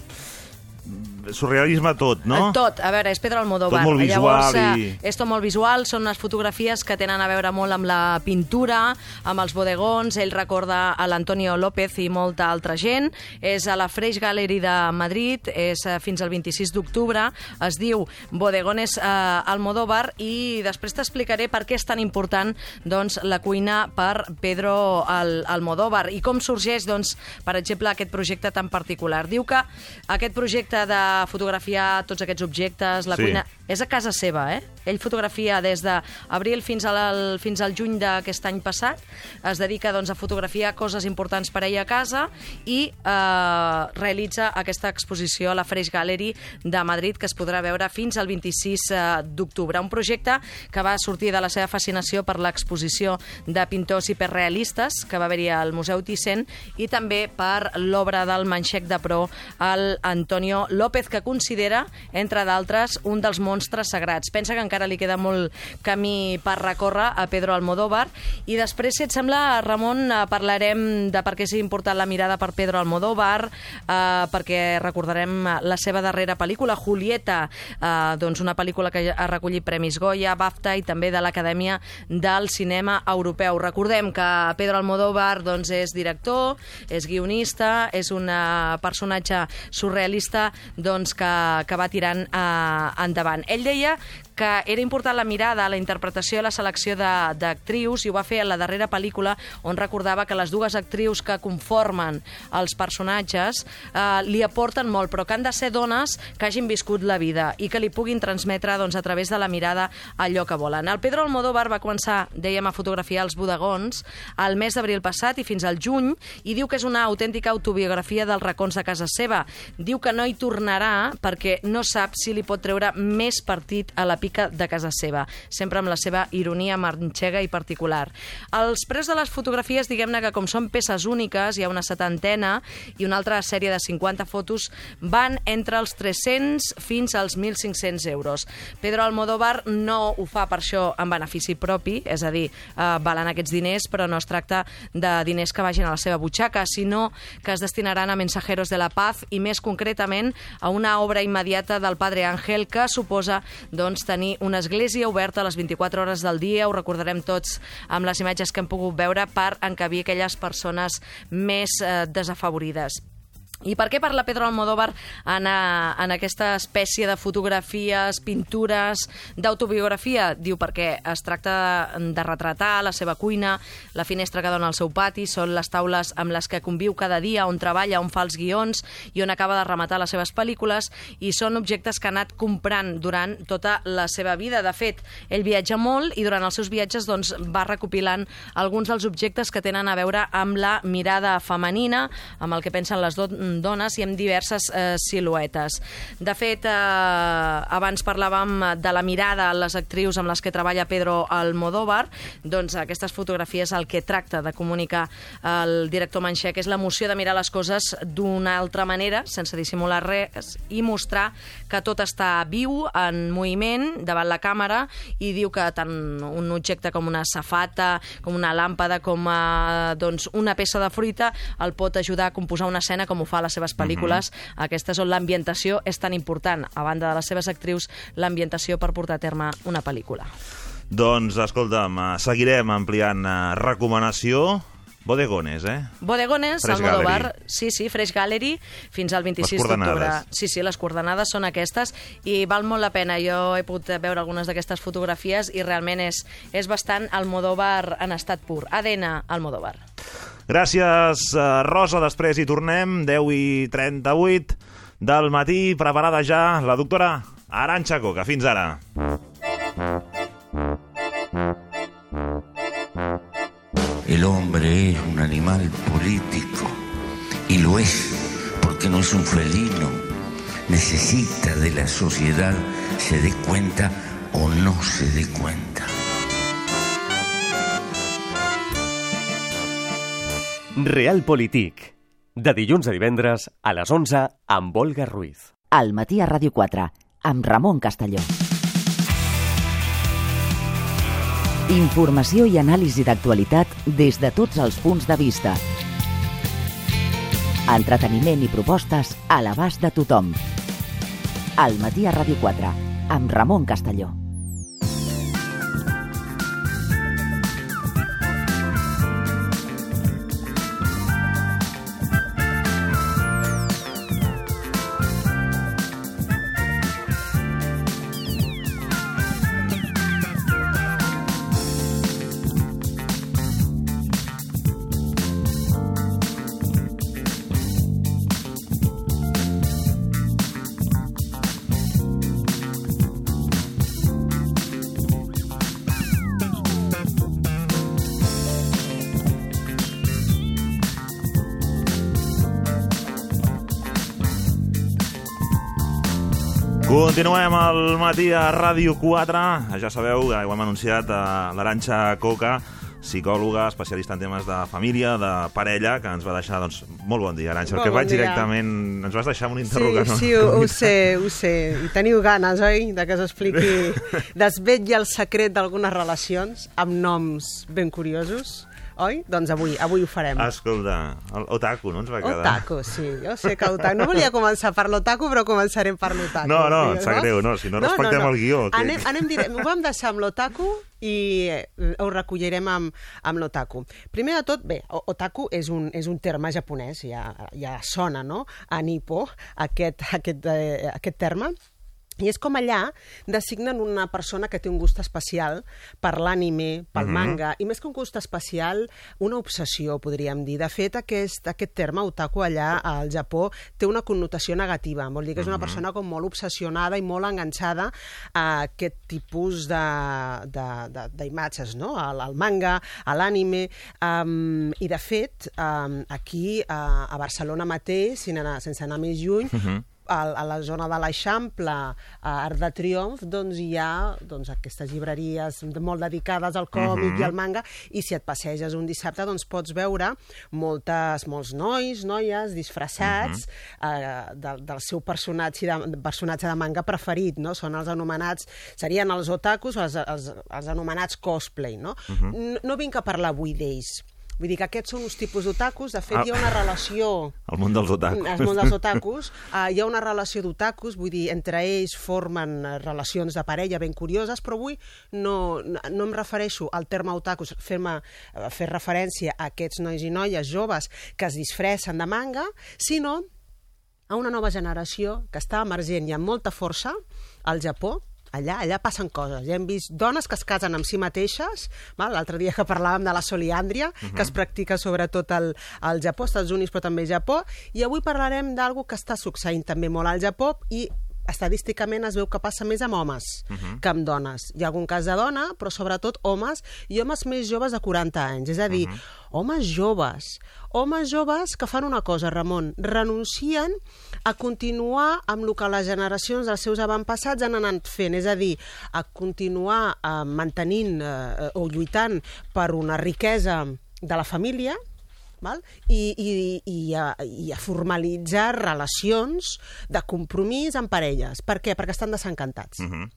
Surrealisme tot, no? Eh, Tot, a veure, és Pedro Almodóvar. Tot molt visual Llavors, i- eh, és tot molt visual, són unes fotografies que tenen a veure molt amb la pintura, amb els bodegons, ell recorda a l'Antonio López i molta altra gent, és a la Fresh Gallery de Madrid, és eh, fins al 26 d'octubre, es diu Bodegones eh, Almodóvar. I després t'explicaré per què és tan important doncs, la cuina per Pedro Al Almodóvar. I com sorgeix, doncs, per exemple, aquest projecte tan particular. Diu que aquest projecte de fotografiar tots aquests objectes, la Sí. cuina, és a casa seva, eh? Ell fotografia des d'abril fins, al, fins al juny d'aquest any passat, es dedica doncs, a fotografiar coses importants per ell a casa i eh, realitza aquesta exposició a la Fresh Gallery de Madrid que es podrà veure fins al 26 eh, d'octubre. Un projecte que va sortir de la seva fascinació per l'exposició de pintors hiperrealistes que va haver-hi al Museu Thyssen i també per l'obra del Manxec de Pro, el Antonio López López, que considera, entre d'altres, un dels monstres sagrats. Pensa que encara li queda molt camí per recórrer a Pedro Almodóvar. I després, si et sembla, Ramon, eh, parlarem de per què és important la mirada per Pedro Almodóvar, eh, perquè recordarem la seva darrera pel·lícula, Julieta, eh, doncs una pel·lícula que ha recollit Premis Goya, BAFTA i també de l'Acadèmia del Cinema Europeu. Recordem que Pedro Almodóvar doncs, és director, és guionista, és un eh, personatge surrealista doncs, que, que va tirant eh, endavant. Ell deia que era important la mirada, la interpretació i la selecció d'actrius, i ho va fer en la darrera pel·lícula, on recordava que les dues actrius que conformen els personatges eh, li aporten molt, però que han de ser dones que hagin viscut la vida i que li puguin transmetre doncs, a través de la mirada allò que volen. El Pedro Almodóvar va començar, dèiem, a fotografiar els bodegons al mes d'abril passat i fins al juny, i diu que és una autèntica autobiografia dels racons de casa seva. Diu que no hi tornarà perquè no sap si li pot treure més partit a la pica de casa seva, sempre amb la seva ironia manxega i particular. Els preus de les fotografies, diguem-ne que com són peces úniques, hi ha una setantena i una altra sèrie de 50 fotos van entre els 300 fins als 1.500 euros. Pedro Almodóvar no ho fa per això en benefici propi, és a dir, eh, valen aquests diners, però no es tracta de diners que vagin a la seva butxaca, sinó que es destinaran a Mensajeros de la Paz i més concretament a una obra immediata del Padre Ángel que suposa doncs, tenir una església oberta a les 24 hores del dia, ho recordarem tots amb les imatges que hem pogut veure per encabir aquelles persones més eh, desafavorides. I per què parla Pedro Almodóvar en, a, en aquesta espècie de fotografies, pintures, d'autobiografia? Diu perquè es tracta de retratar la seva cuina, la finestra que dona al seu pati, són les taules amb les que conviu cada dia, on treballa, on fa els guions i on acaba de rematar les seves pel·lícules, i són objectes que ha anat comprant durant tota la seva vida. De fet, ell viatja molt i durant els seus viatges doncs, va recopilant alguns dels objectes que tenen a veure amb la mirada femenina, amb el que pensen les do dones i amb diverses eh, siluetes. De fet, eh, abans parlàvem de la mirada a les actrius amb les que treballa Pedro Almodóvar, doncs aquestes fotografies el que tracta de comunicar el director Manxec és l'emoció de mirar les coses d'una altra manera, sense dissimular res, i mostrar que tot està viu, en moviment, davant la càmera, i diu que tant un objecte com una safata, com una làmpada, com eh, doncs, una peça de fruita, el pot ajudar a composar una escena com ho fa a les seves pel·lícules. Aquestes on l'ambientació és tan important, a banda de les seves actrius, l'ambientació per portar a terme una pel·lícula. Doncs, escolta'm, eh, seguirem ampliant eh, recomanació. Bodegones, eh? Bodegones, Fresh Almodóvar, Gallery. sí, sí, Fresh Gallery, fins al 26 Les d'octubre. Sí, sí, les coordenades són aquestes i val molt la pena. Jo he pogut veure algunes d'aquestes fotografies i realment és, és bastant Almodóvar en estat pur. ADN Almodóvar. Gràcies, eh, Rosa. Després hi tornem, 10 i 38 del matí. Preparada ja la doctora Aranxa Coca. Fins ara. El hombre es un animal político y lo es porque no es un felino. Necesita de la sociedad, se dé cuenta o no se dé cuenta. Realpolitik. De dilluns a divendres a les 11 amb Olga Ruiz. Al matí a Ràdio 4, amb Ramon Castelló. Informació i anàlisi d'actualitat des de tots els punts de vista. Entreteniment i propostes a l'abast de tothom. Al matí a Ràdio 4, amb Ramon Castelló. Continuem al matí a Ràdio 4. Ja sabeu, ja ho hem anunciat, a l'Aranxa Coca psicòloga, especialista en temes de família, de parella, que ens va deixar, doncs, molt bon dia, Molt que bon vaig dia. directament... Ens vas deixar un Sí, interrogant. sí, ho, ho sé, ho sé. I teniu ganes, oi?, de que us expliqui, desvetlli el secret d'algunes relacions amb noms ben curiosos, oi? Doncs avui, avui ho farem. Escolta, el otaku, no ens va quedar? Otaku, sí, jo sé que otaku... No volia començar per l'otaku, però començarem per l'otaku. No, no, em sap greu, no, si no respectem el guió, que- Anem, anem dire... Ho vam deixar amb l'otaku i eh, ho recollirem amb, amb l'otaku. Primer de tot, bé, otaku és un, és un terme japonès, ja, ja sona, no?, a Nippo, aquest, aquest, eh, aquest terme, i és com allà designen una persona que té un gust especial per l'ànime, pel Mhm. manga, i més que un gust especial, una obsessió, podríem dir. De fet, aquest, aquest terme, otaku, allà al Japó, té una connotació negativa. Vol dir que és una Mhm. persona com molt obsessionada i molt enganxada a aquest tipus d'imatges, no? Al, al manga, a l'ànime... Um, I, de fet, um, aquí a, a Barcelona mateix, sense anar, sense anar més lluny, Mhm. A, a la zona de l'Eixample, a Arc de Triomf, doncs hi ha doncs, aquestes llibreries molt dedicades al còmic Mhm. i al manga, i si et passeges un dissabte doncs pots veure moltes, molts nois, noies, disfressats eh, del, del seu personatge de, personatge de manga preferit, no? Són els anomenats, serien els otakus, els, els, els anomenats cosplay, no? Mhm. no? No vinc a parlar avui d'ells, Vull dir que aquests són uns tipus d'otakus. De fet, Ah. hi ha una relació El món dels otakus. el món dels otakus, uh, hi ha una relació d'otakus, vull dir, entre ells formen eh, relacions de parella ben curioses, però avui no, no em refereixo al terme otakus, fer-me eh, fer referència a aquests nois i noies joves que es disfressen de manga, sinó a una nova generació que està emergent i amb molta força al Japó, allà, allà passen coses. Ja hem vist dones que es casen amb si mateixes, l'altre dia que parlàvem de la soliàndria, uh -huh. que es practica sobretot al, al Japó, als Estats Units, però també al Japó, i avui parlarem d'algo que està succeint també molt al Japó i estadísticament es veu que passa més amb homes uh -huh. que amb dones. Hi ha algun cas de dona, però sobretot homes, i homes més joves de 40 anys. És a dir, uh -huh. homes joves, homes joves que fan una cosa, Ramon, renuncien a continuar amb el que les generacions dels seus avantpassats han anat fent, és a dir, a continuar eh, mantenint eh, o lluitant per una riquesa de la família, val? I, i, i, a, i a formalitzar relacions de compromís amb parelles. Per què? Perquè estan desencantats. Uh -huh.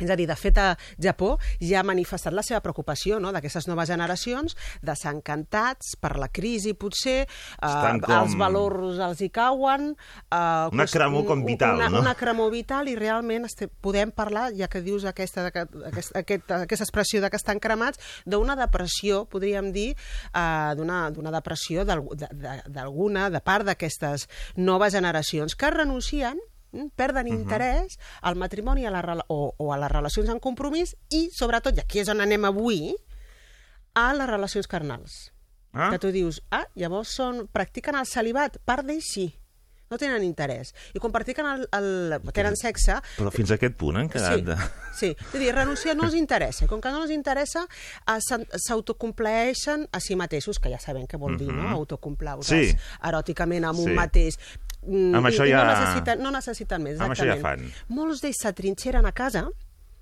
És a dir, de fet, a Japó ja ha manifestat la seva preocupació no? d'aquestes noves generacions, desencantats per la crisi, potser, Estan eh, com- els valors els hi cauen... Eh, Una cremor com vital, una, no? Una cremor vital i realment este, podem parlar, ja que dius aquesta, aquesta, aquesta, aquesta expressió de que estan cremats, d'una depressió, podríem dir, eh, d'una depressió d'al- de- de- d'alguna, de part d'aquestes noves generacions que renuncien mm, perden Mhm. interès al matrimoni a la, o, o a les relacions en compromís i, sobretot, i aquí és on anem avui, a les relacions carnals. Ah. Que tu dius, ah, llavors són, practiquen el celibat, part d'ells sí, no tenen interès. I quan practiquen el, el, tenen sexe, Però fins a aquest punt han quedat... Sí, De... sí. És a dir, renunciar no els interessa. Com que no els interessa, eh, s'autocomplaeixen a si mateixos, que ja sabem què vol dir, no? Mhm. Autocomplaure's Sí. eròticament amb Sí. un mateix. Mm, Amb i- això ja- No necessiten, no necessiten més, Amb això ja exactament. fan. Molts d'ells s'atrinxeren a casa.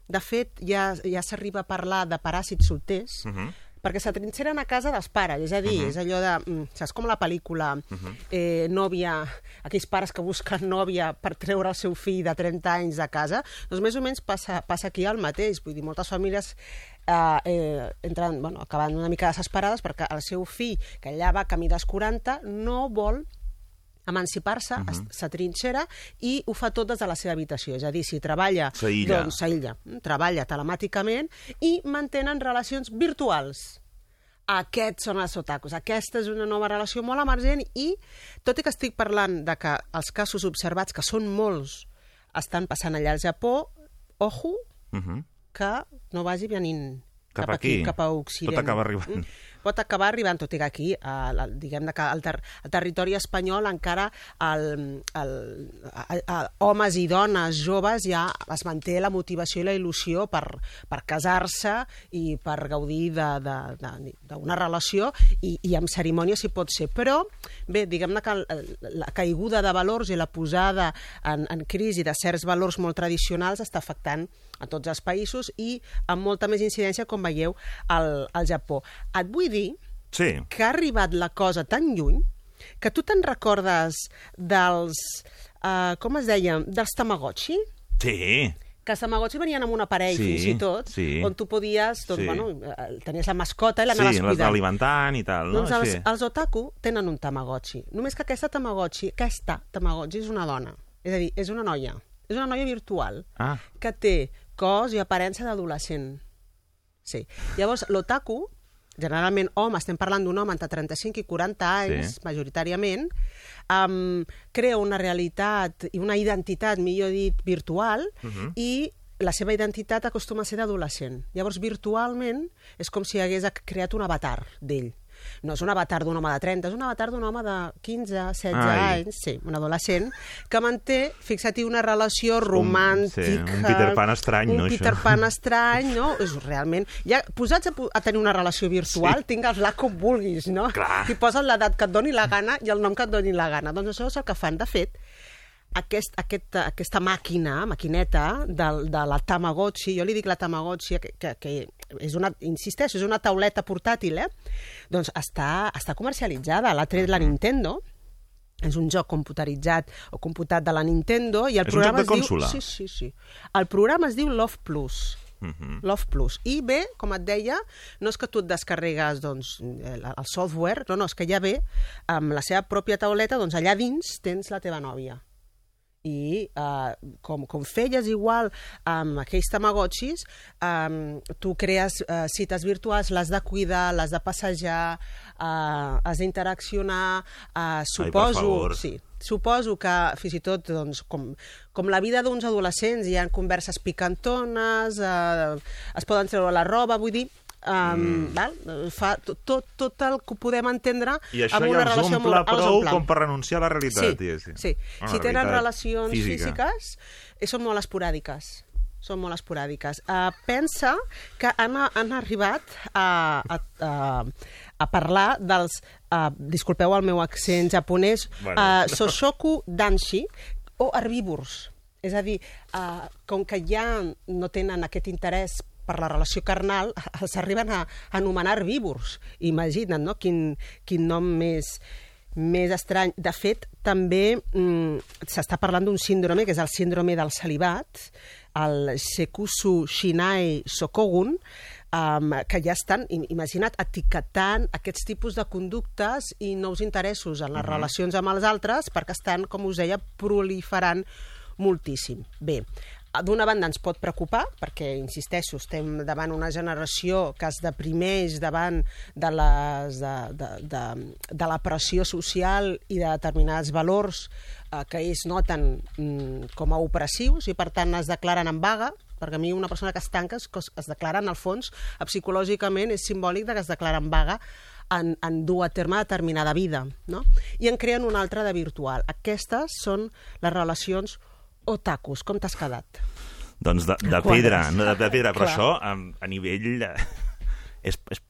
De fet, ja, ja s'arriba a parlar de paràsits solters, Uh -huh. perquè s'atrinxeren a casa dels pares, és a dir, Mhm. és allò de... mm, Saps com la pel·lícula Mhm. eh, nòvia, aquells pares que busquen nòvia per treure el seu fill de 30 anys de casa, doncs més o menys passa, passa aquí el mateix. Vull dir, moltes famílies eh, eh, entren, bueno, acaben una mica desesperades perquè el seu fill, que allà va camí dels 40, no vol emancipar-se, uh -huh. s'atrinxera i ho fa tot des de la seva habitació. És a dir, si treballa, S'aïlla. doncs s'aïlla. Mm, Treballa telemàticament i mantenen relacions virtuals. Aquests són els otakus. Aquesta és una nova relació molt emergent i, tot i que estic parlant de que els casos observats, que són molts, estan passant allà al Japó, ojo, Uh -huh. que no vagi venint Cap cap aquí, aquí. cap a Occident. Pot acabar arribant. Mm. Pot acabar arribant, tot i que aquí, eh, la- diguem que al, ter territori espanyol encara el, el, a, a, homes i dones joves ja es manté la motivació i la il·lusió per, per casar-se i per gaudir d'una relació i, i amb cerimònia si pot ser. Però, bé, diguem-ne que la caiguda de valors i la posada en, en crisi de certs valors molt tradicionals està afectant a tots els països i amb molta més incidència com veieu al, al Japó. Et vull dir Sí. que ha arribat la cosa tan lluny que tu te'n recordes dels... Uh, com es deia? Dels Tamagotchi? Sí. que els Tamagotchi venien amb un aparell, Sí, fins i tot, sí. on tu podies, doncs, Sí. bueno, tenies la mascota i Sí, l'anaves les cuidant. alimentant i tal, no? Doncs els, sí. els otaku tenen un Tamagotchi. Només que aquesta Tamagotchi, aquesta Tamagotchi és una dona. És a dir, és una noia. És una noia virtual Ah. que té cos i aparença d'adolescent. Sí. Llavors, l'otaku, generalment home, estem parlant d'un home entre 35 i 40 anys, Sí. majoritàriament, um, crea una realitat i una identitat, millor dit, virtual, Mhm. i la seva identitat acostuma a ser d'adolescent. Llavors, virtualment, és com si hagués creat un avatar d'ell. No és un avatar d'un home de 30, és un avatar d'un home de 15, 16 Ai. anys, sí, un adolescent, que manté, fixa't una relació romàntica... sí, un Peter Pan estrany, un no, això? Peter Pan estrany, no? És realment... Ja, posats a, a tenir una relació virtual, Sí. tingues-la com vulguis, no? Clar. I poses l'edat que et doni la gana i el nom que et doni la gana. Doncs això és el que fan. De fet, aquest, aquest, aquesta màquina, maquineta de, de la Tamagotchi, jo li dic la Tamagotchi, que, que, que és una, insisteixo, és una tauleta portàtil, eh? doncs està, està comercialitzada, l'ha tret la Nintendo, és un joc computeritzat o computat de la Nintendo i el És un joc programa de es diu... Sí, sí, sí. El programa es diu Love Plus. Mhm. Love Plus. I bé, com et deia, no és que tu et descarregues doncs, el, el software, no, no, és que ja ve amb la seva pròpia tauleta, doncs allà dins tens la teva nòvia. I uh, com, com feies igual amb aquells tamagotxis, um, tu crees uh, cites virtuals, l'has de cuidar, l'has de passejar, uh, has d'interaccionar, uh, suposo... favor. sí, suposo que fins i tot doncs, com, com la vida d'uns adolescents hi ha converses picantones, eh, es poden treure la roba, vull dir, um, mm. val? fa tot, tot, tot el que podem entendre I això amb ja una els relació omple amor- els prou omple. com per renunciar a la realitat. Sí, diguéssim. sí. Ah, si tenen relacions física. físiques, eh, són molt esporàdiques són molt esporàdiques. Uh, pensa que han, han arribat a, a, a, a parlar dels... Uh, disculpeu el meu accent japonès, bueno. uh, Soshoku Danshi, o herbívors. És a dir, uh, com que ja no tenen aquest interès per la relació carnal, els arriben a, a anomenar herbívors. Imagina't, no?, quin, quin nom més més estrany. De fet, també mm, s'està parlant d'un síndrome, que és el síndrome del celibat, el Sekusu Shinai Sokogun, um, que ja estan, im- imagina't, etiquetant aquests tipus de conductes i nous interessos en les Mhm. relacions amb els altres perquè estan, com us deia, proliferant moltíssim. Bé, d'una banda ens pot preocupar, perquè, insisteixo, estem davant una generació que es deprimeix davant de, les, de, de, de, de la pressió social i de determinats valors eh, que ells noten mm, com a opressius i, per tant, es declaren en vaga, perquè a mi una persona que es tanca es, es declara, en el fons, eh, psicològicament és simbòlic de que es declara en vaga en, en dur a terme determinada vida, no? I en creen una altra de virtual. Aquestes són les relacions otakus. Com t'has quedat? Doncs de, de pedra, no, de, de pedra, però això a, a nivell... És, és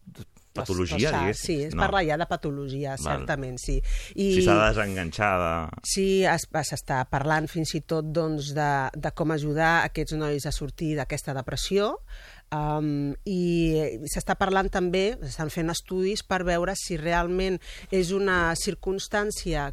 patologia, Doncs, diguéssim. Sí, és no. parlar ja de patologia, Val. certament, sí. I... Si s'ha de desenganxar de... Sí, es- s'està parlant fins i tot doncs, de, de com ajudar aquests nois a sortir d'aquesta depressió um, i s'està parlant també, s'estan fent estudis per veure si realment és una circumstància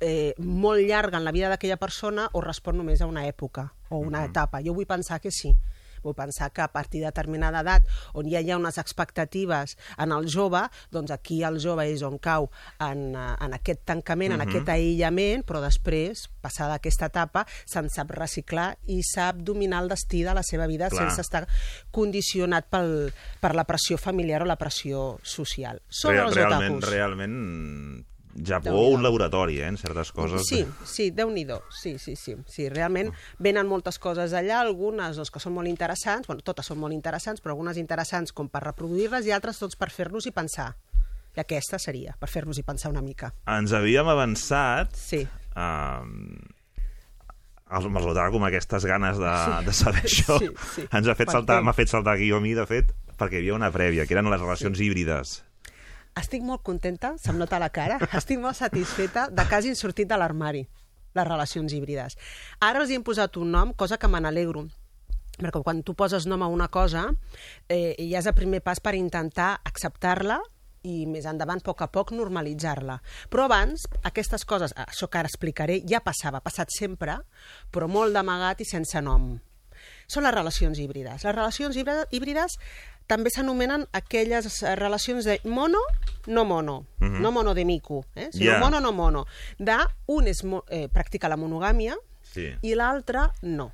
eh, molt llarga en la vida d'aquella persona o respon només a una època o una etapa. Jo vull pensar que sí vull pensar que a partir de determinada edat, on ja hi ha unes expectatives en el jove, doncs aquí el jove és on cau en, eh, en aquest tancament, en Mhm. aquest aïllament, però després, passada aquesta etapa, se'n sap reciclar i sap dominar el destí de la seva vida Clar. sense estar condicionat pel, per la pressió familiar o la pressió social. Són Real, els realment, otakus. realment... Japó, un laboratori, eh, en certes coses. Sí, sí, déu nhi sí, sí, sí, sí. Realment venen moltes coses allà, algunes doncs, que són molt interessants, bueno, totes són molt interessants, però algunes interessants com per reproduir-les i altres tots per fer-nos i pensar. I aquesta seria, per fer-nos i pensar una mica. Ens havíem avançat... Sí. Els, amb els otaku, amb aquestes ganes de, de saber Sí, això, sí. ens ha fet saltar, m'ha fet saltar aquí a mi, de fet, perquè hi havia una prèvia, que eren les relacions híbrides. Estic molt contenta, se'm nota la cara, estic molt satisfeta de que hagin sortit de l'armari les relacions híbrides. Ara els hi hem posat un nom, cosa que me n'alegro, perquè quan tu poses nom a una cosa, eh, ja és el primer pas per intentar acceptar-la i més endavant, a poc a poc, normalitzar-la. Però abans, aquestes coses, això que ara explicaré, ja passava, ha passat sempre, però molt d'amagat i sense nom. Són les relacions híbrides. Les relacions híbrides també s'anomenen aquelles eh, relacions de mono, no mono, Mhm. no mono de mico, eh? sinó Ja. mono, no mono. De un és eh, practica la monogàmia Sí. i l'altre no.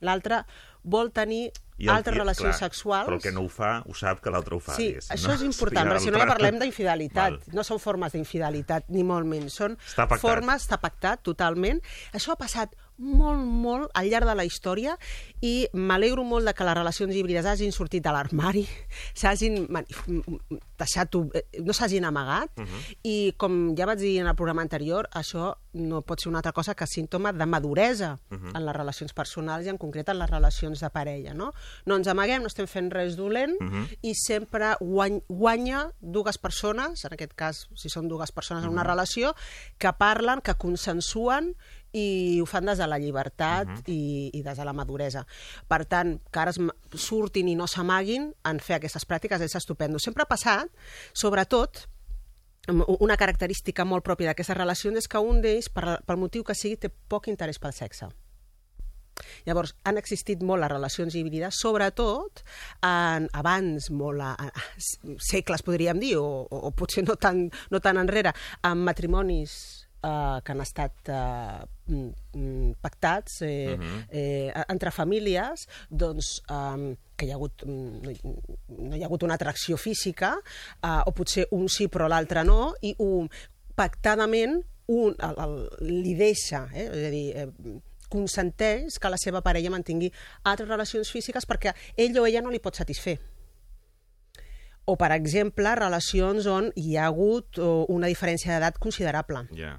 L'altre vol tenir I el- altres i- relacions clar, sexuals. Però el que no ho fa, ho sap que l'altre ho fa. Sí, diguéssim, això és important, perquè si no ja parlem d'infidelitat. No són formes d'infidelitat, ni molt menys. Són Està pactat. formes, està pactat totalment. Això ha passat molt, molt al llarg de la història i m'alegro molt de que les relacions híbrides hagin sortit de l'armari, s'hagin deixat, eh, no s'hagin amagat i com ja vaig dir en el programa anterior, això no pot ser una altra cosa que símptoma de maduresa Mhm. en les relacions personals i en concret en les relacions de parella. No, no ens amaguem, no estem fent res dolent Mhm. i sempre guany, guanya dues persones, en aquest cas, si són dues persones en una Mhm. relació, que parlen, que consensuen i ho fan des de la llibertat Mhm. i, i des de la maduresa. Per tant, que ara surtin i no s'amaguin en fer aquestes pràctiques és estupendo. Sempre ha passat, sobretot, una característica molt pròpia d'aquestes relacions és que un d'ells, per, pel motiu que sigui, té poc interès pel sexe. Llavors, han existit molt les relacions híbrides, sobretot en, abans, molt a, a, segles, podríem dir, o, o, o potser no tan, no tan enrere, amb matrimonis eh, que han estat eh, pactats eh, Mhm. eh, entre famílies, doncs eh, que hi ha hagut, no, hi- no hi ha hagut una atracció física, eh, o potser un sí però l'altre no, i un, pactadament un el, el, li deixa, eh? és a dir, eh, consenteix que la seva parella mantingui altres relacions físiques perquè ell o ella no li pot satisfer. O, per exemple, relacions on hi ha hagut o, una diferència d'edat considerable. Ja.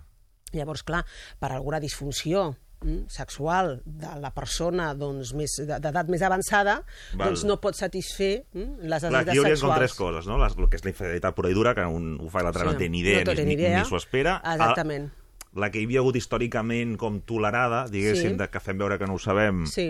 Llavors, clar, per alguna disfunció mm, sexual de la persona doncs, més d'edat més avançada, Val. doncs no pot satisfer mm, les Clar, necessitats aquí hauríem com sexuals. tres coses, no? Les, el que és la infidelitat pura i dura, que un ho fa i l'altre Sí. no té ni idea, No ni, ni ni s'ho espera. Exactament. A, la que hi havia hagut històricament com tolerada, diguéssim, Sí. de que fem veure que no ho sabem, Sí.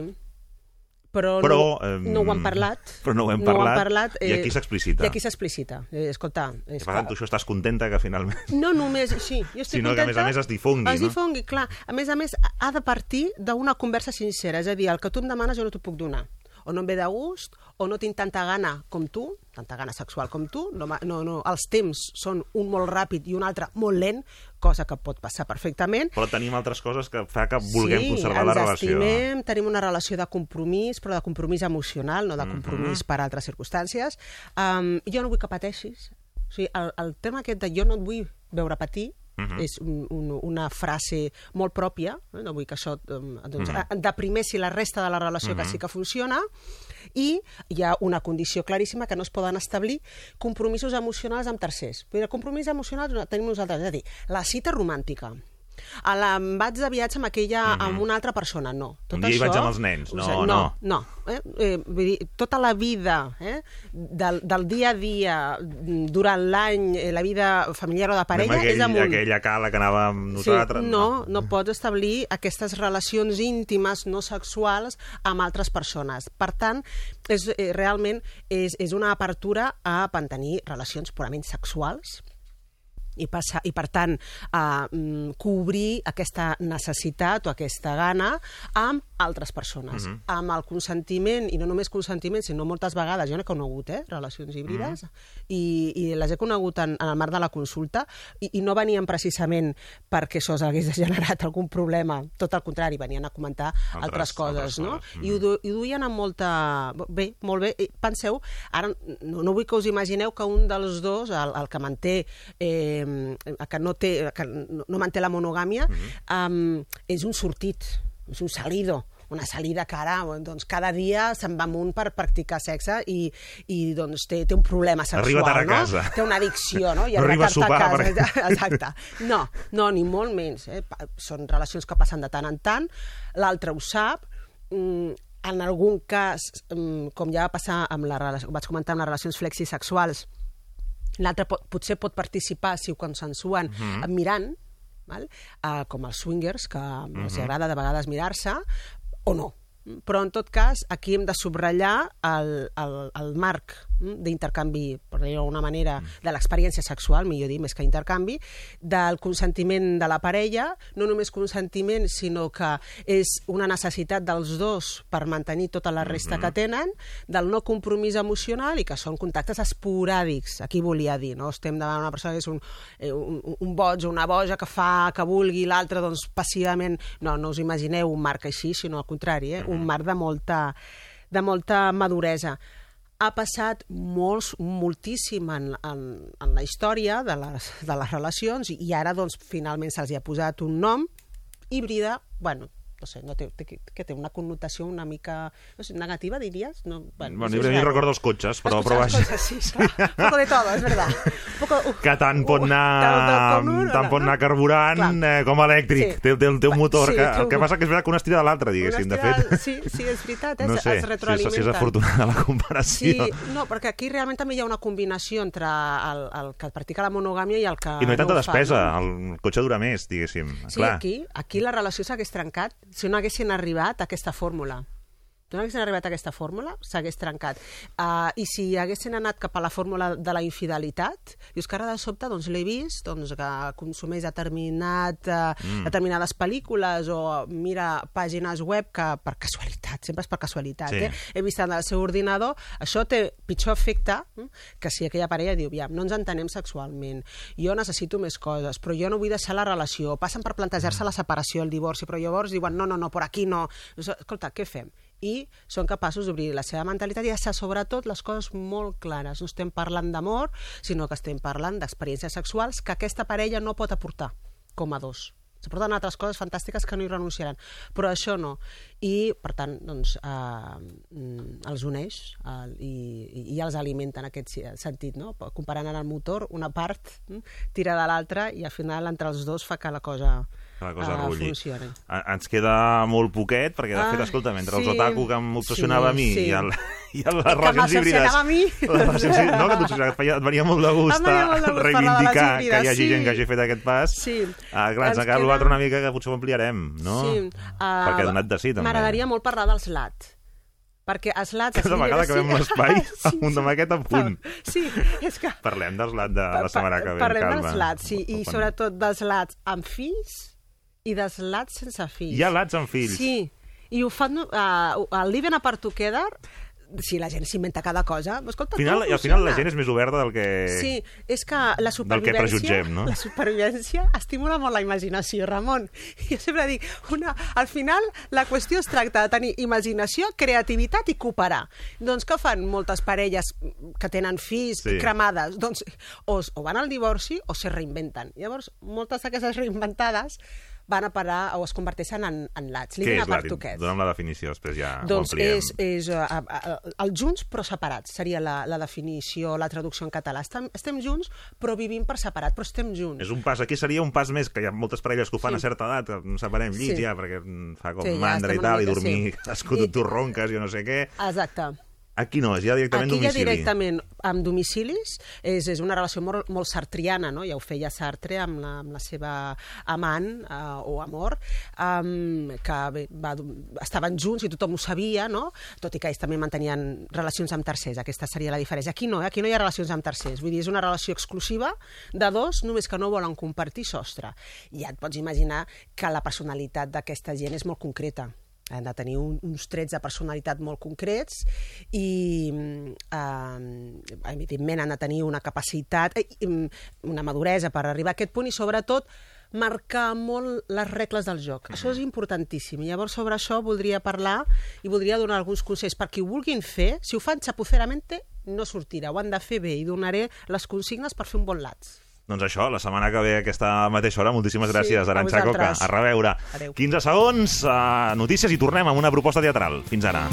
Però, Però, no, no ho han parlat. però no ho hem no Ho parlat, han parlat i aquí s'explicita. I aquí s'explicita. Eh, escolta, és per tant, tu això estàs contenta que finalment... No només, sí, jo estic Sinó que, a contenta... més a més, es difongui, Es no? difongui, clar. A més a més, ha de partir d'una conversa sincera, és a dir, el que tu em demanes jo no t'ho puc donar. O no em ve de gust, o no tinc tanta gana com tu, tanta gana sexual com tu, no, no, no, els temps són un molt ràpid i un altre molt lent, cosa que pot passar perfectament. Però tenim altres coses que fa que vulguem sí, conservar ens la relació. estimem, tenim una relació de compromís, però de compromís emocional, no de Mhm. compromís per altres circumstàncies. Um, jo no vull que pateixis. O sigui, el, el tema aquest de jo no et vull veure patir, Mhm. és un, un, una frase molt pròpia, eh? no vull que això doncs, Mhm. deprimessi la resta de la relació que Mhm. sí que funciona, i hi ha una condició claríssima que no es poden establir compromisos emocionals amb tercers. Vull dir, compromís emocional tenim nosaltres, és a dir, la cita romàntica, a la, vaig de viatge amb aquella, Mhm. amb una altra persona, no. Un dia hi vaig amb els nens, no, o sigui, no. No, eh? Eh, vull dir, tota la vida eh? del, del dia a dia, durant l'any, eh, la vida familiar o de parella, aquell, és amb un... aquella cala que anava amb nosaltres. Sí, no, no pots establir aquestes relacions íntimes no sexuals amb altres persones. Per tant, és, eh, realment és, és una apertura a mantenir relacions purament sexuals i, passar, i per tant, a mm, cobrir aquesta necessitat o aquesta gana amb altres persones, Mhm. amb el consentiment, i no només consentiment, sinó moltes vegades, jo n'he conegut, eh, relacions híbrides, i, i les he conegut en, en el marc de la consulta, i, i no venien precisament perquè això hagués generat algun problema, tot el contrari, venien a comentar altres, Altres- coses, altres no? coses, I ho, du, i ho duien amb molta... Bé, molt bé. I Penseu, ara no, no vull que us imagineu que un dels dos, el, el que manté, eh, que no, té, que no, manté la monogàmia, um, és un sortit, és un salido una salida que ara, doncs, cada dia se'n va amunt per practicar sexe i, i doncs, té, té un problema sexual, Arriba tard a no? casa. Té una addicció, no? I No arriba a sopar casa. perquè- Exacte. No, no, ni molt menys. Eh? Són relacions que passen de tant en tant. L'altre ho sap. Mm, en algun cas, mm, com ja va passar amb la vaig comentar amb les relacions flexisexuals, l'altre pot, potser pot participar si ho consensuen Mhm. mirant, val? Uh, com els swingers, que els Mhm. agrada de vegades mirar-se, o no. Però en tot cas aquí hem de subratllar el, el, el marc mm, d'intercanvi, per dir-ho d'alguna manera, de l'experiència sexual, millor dir, més que intercanvi, del consentiment de la parella, no només consentiment, sinó que és una necessitat dels dos per mantenir tota la resta Mhm. que tenen, del no compromís emocional i que són contactes esporàdics, aquí volia dir, no? Estem davant una persona que és un, eh, un, un boig o una boja que fa que vulgui, l'altre doncs passivament... No, no us imagineu un marc així, sinó al contrari, eh? un marc de molta, de molta maduresa. Ha passat molts, moltíssim en, en, en la història de les, de les relacions i ara doncs finalment se'ls ha posat un nom híbrida, bueno, no sé, no té, té, que té una connotació una mica no sé, negativa, diries? No, Bueno, no jo sé, és raro. recordo els cotxes, però, però vaja. sí, clar. Un poco de todo, és verdad. Un poco, uh, que tant pot anar, un, tant pot anar carburant Clar. eh, com elèctric. Sí. Té, té, té un motor. Sí, que, el que passa que és veritat que una estira de l'altra, diguéssim. De fet, Sí, sí, és veritat, eh? no sé es si és, retroalimenten. si és afortunada la Sí, comparació. no, perquè aquí realment també hi ha una combinació entre el, el que practica la monogàmia i el que I no hi ha tanta fa, despesa, no? el cotxe dura més, diguéssim. Sí, Clar. aquí, aquí la relació s'hagués trencat si no haguessin arribat a aquesta fórmula. No haguessin arribat a aquesta fórmula, s'hagués trencat. Uh, I si haguessin anat cap a la fórmula de la infidelitat, dius que ara de sobte doncs, l'he vist doncs, que consumeix determinat, uh, Mm. mm. determinades pel·lícules o mira pàgines web que per casualitat, sempre és per casualitat, Sí. eh? he vist en el seu ordinador, això té pitjor efecte mm, que si aquella parella diu, ja, no ens entenem sexualment, jo necessito més coses, però jo no vull deixar la relació, passen per plantejar-se la separació, el divorci, però llavors diuen, no, no, no, per aquí no. Escolta, què fem? I són capaços d'obrir la seva mentalitat i deixar sobretot les coses molt clares. No estem parlant d'amor, sinó que estem parlant d'experiències sexuals que aquesta parella no pot aportar com a dos. S'aporten altres coses fantàstiques que no hi renunciaran, però això no. I, per tant, doncs, eh, mm, els uneix eh, i, i, els alimenta en aquest sentit, no? Comparant ara el motor, una part mm, tira de l'altra i al final entre els dos fa que la cosa, la cosa eh, rulli. funcioni. Ens queda molt poquet, perquè de fet, Ah, escolta'm, entre els sí. otaku que m'obsessionava Sí, a mi sí. i, el, i el, les que relacions híbrides... m'obsessionava a mi. No, que t'obsessionava, et, et venia molt de gust, molt de gust reivindicar que hi hagi sí. gent que hagi fet aquest pas. Sí. Ah, clar, ens Ens queda- l'altre una mica que potser ho ampliarem, no? Sí. Perquè ha donat de sí, també. M'agradaria molt parlar dels LAT. Perquè els LAT... Cada vegada que veiem l'espai, un de maquet a punt. Sí, és que... Parlem dels LAT de la setmana que ve, Parlem calma. dels LATs, sí, i sobretot dels LATs amb fills i dels LATs sense fills. Hi ha LATs amb fills. Sí, i ho fan... Uh, el Living Apart Together, si la gent s'inventa cada cosa... Escolta, Al final, al final la gent és més oberta del que... Sí, és que la Del que supervivència... prejutgem, no? La supervivència estimula molt la imaginació, Ramon. Jo sempre dic, una, al final la qüestió es tracta de tenir imaginació, creativitat i cooperar. Doncs què fan moltes parelles que tenen fills Sí. cremades? Doncs o, o van al divorci o se reinventen. Llavors, moltes d'aquestes reinventades van a parar o es converteixen en, en lats. Què és together. Dona'm la definició, després ja Doncs ho ampliem. és, és uh, uh, els junts però separats, seria la, la definició, la traducció en català. Estem, estem junts però vivim per separat, però estem junts. És un pas, aquí seria un pas més, que hi ha moltes parelles que ho fan Sí. a certa edat, que ens separem llits Sí. ja, perquè fa com Sí, ja mandra estem i tal, i dormir, sí. cadascú I- tu ronques, jo no sé què. Exacte. Aquí no, és ja directament Aquí ja domicili. directament amb domicilis és, és una relació molt, molt sartriana, no? ja ho feia Sartre amb la, amb la seva amant uh, o amor, um, que bé, va, estaven junts i tothom ho sabia, no? tot i que ells també mantenien relacions amb tercers, aquesta seria la diferència. Aquí no, eh? aquí no hi ha relacions amb tercers, vull dir, és una relació exclusiva de dos, només que no volen compartir sostre. I ja et pots imaginar que la personalitat d'aquesta gent és molt concreta han de tenir un, uns trets de personalitat molt concrets i eh, evidentment han de tenir una capacitat, eh, i, una maduresa per arribar a aquest punt i sobretot marcar molt les regles del joc. Això és importantíssim. Llavors sobre això voldria parlar i voldria donar alguns consells per qui ho vulguin fer. Si ho fan chapuceramente, no sortirà. Ho han de fer bé i donaré les consignes per fer un bon lats. Doncs això, la setmana que ve aquesta mateixa hora. Moltíssimes Sí, gràcies, a Arantxa Coca. A reveure. Adéu. 15 segons, uh, notícies i tornem amb una proposta teatral. Fins ara.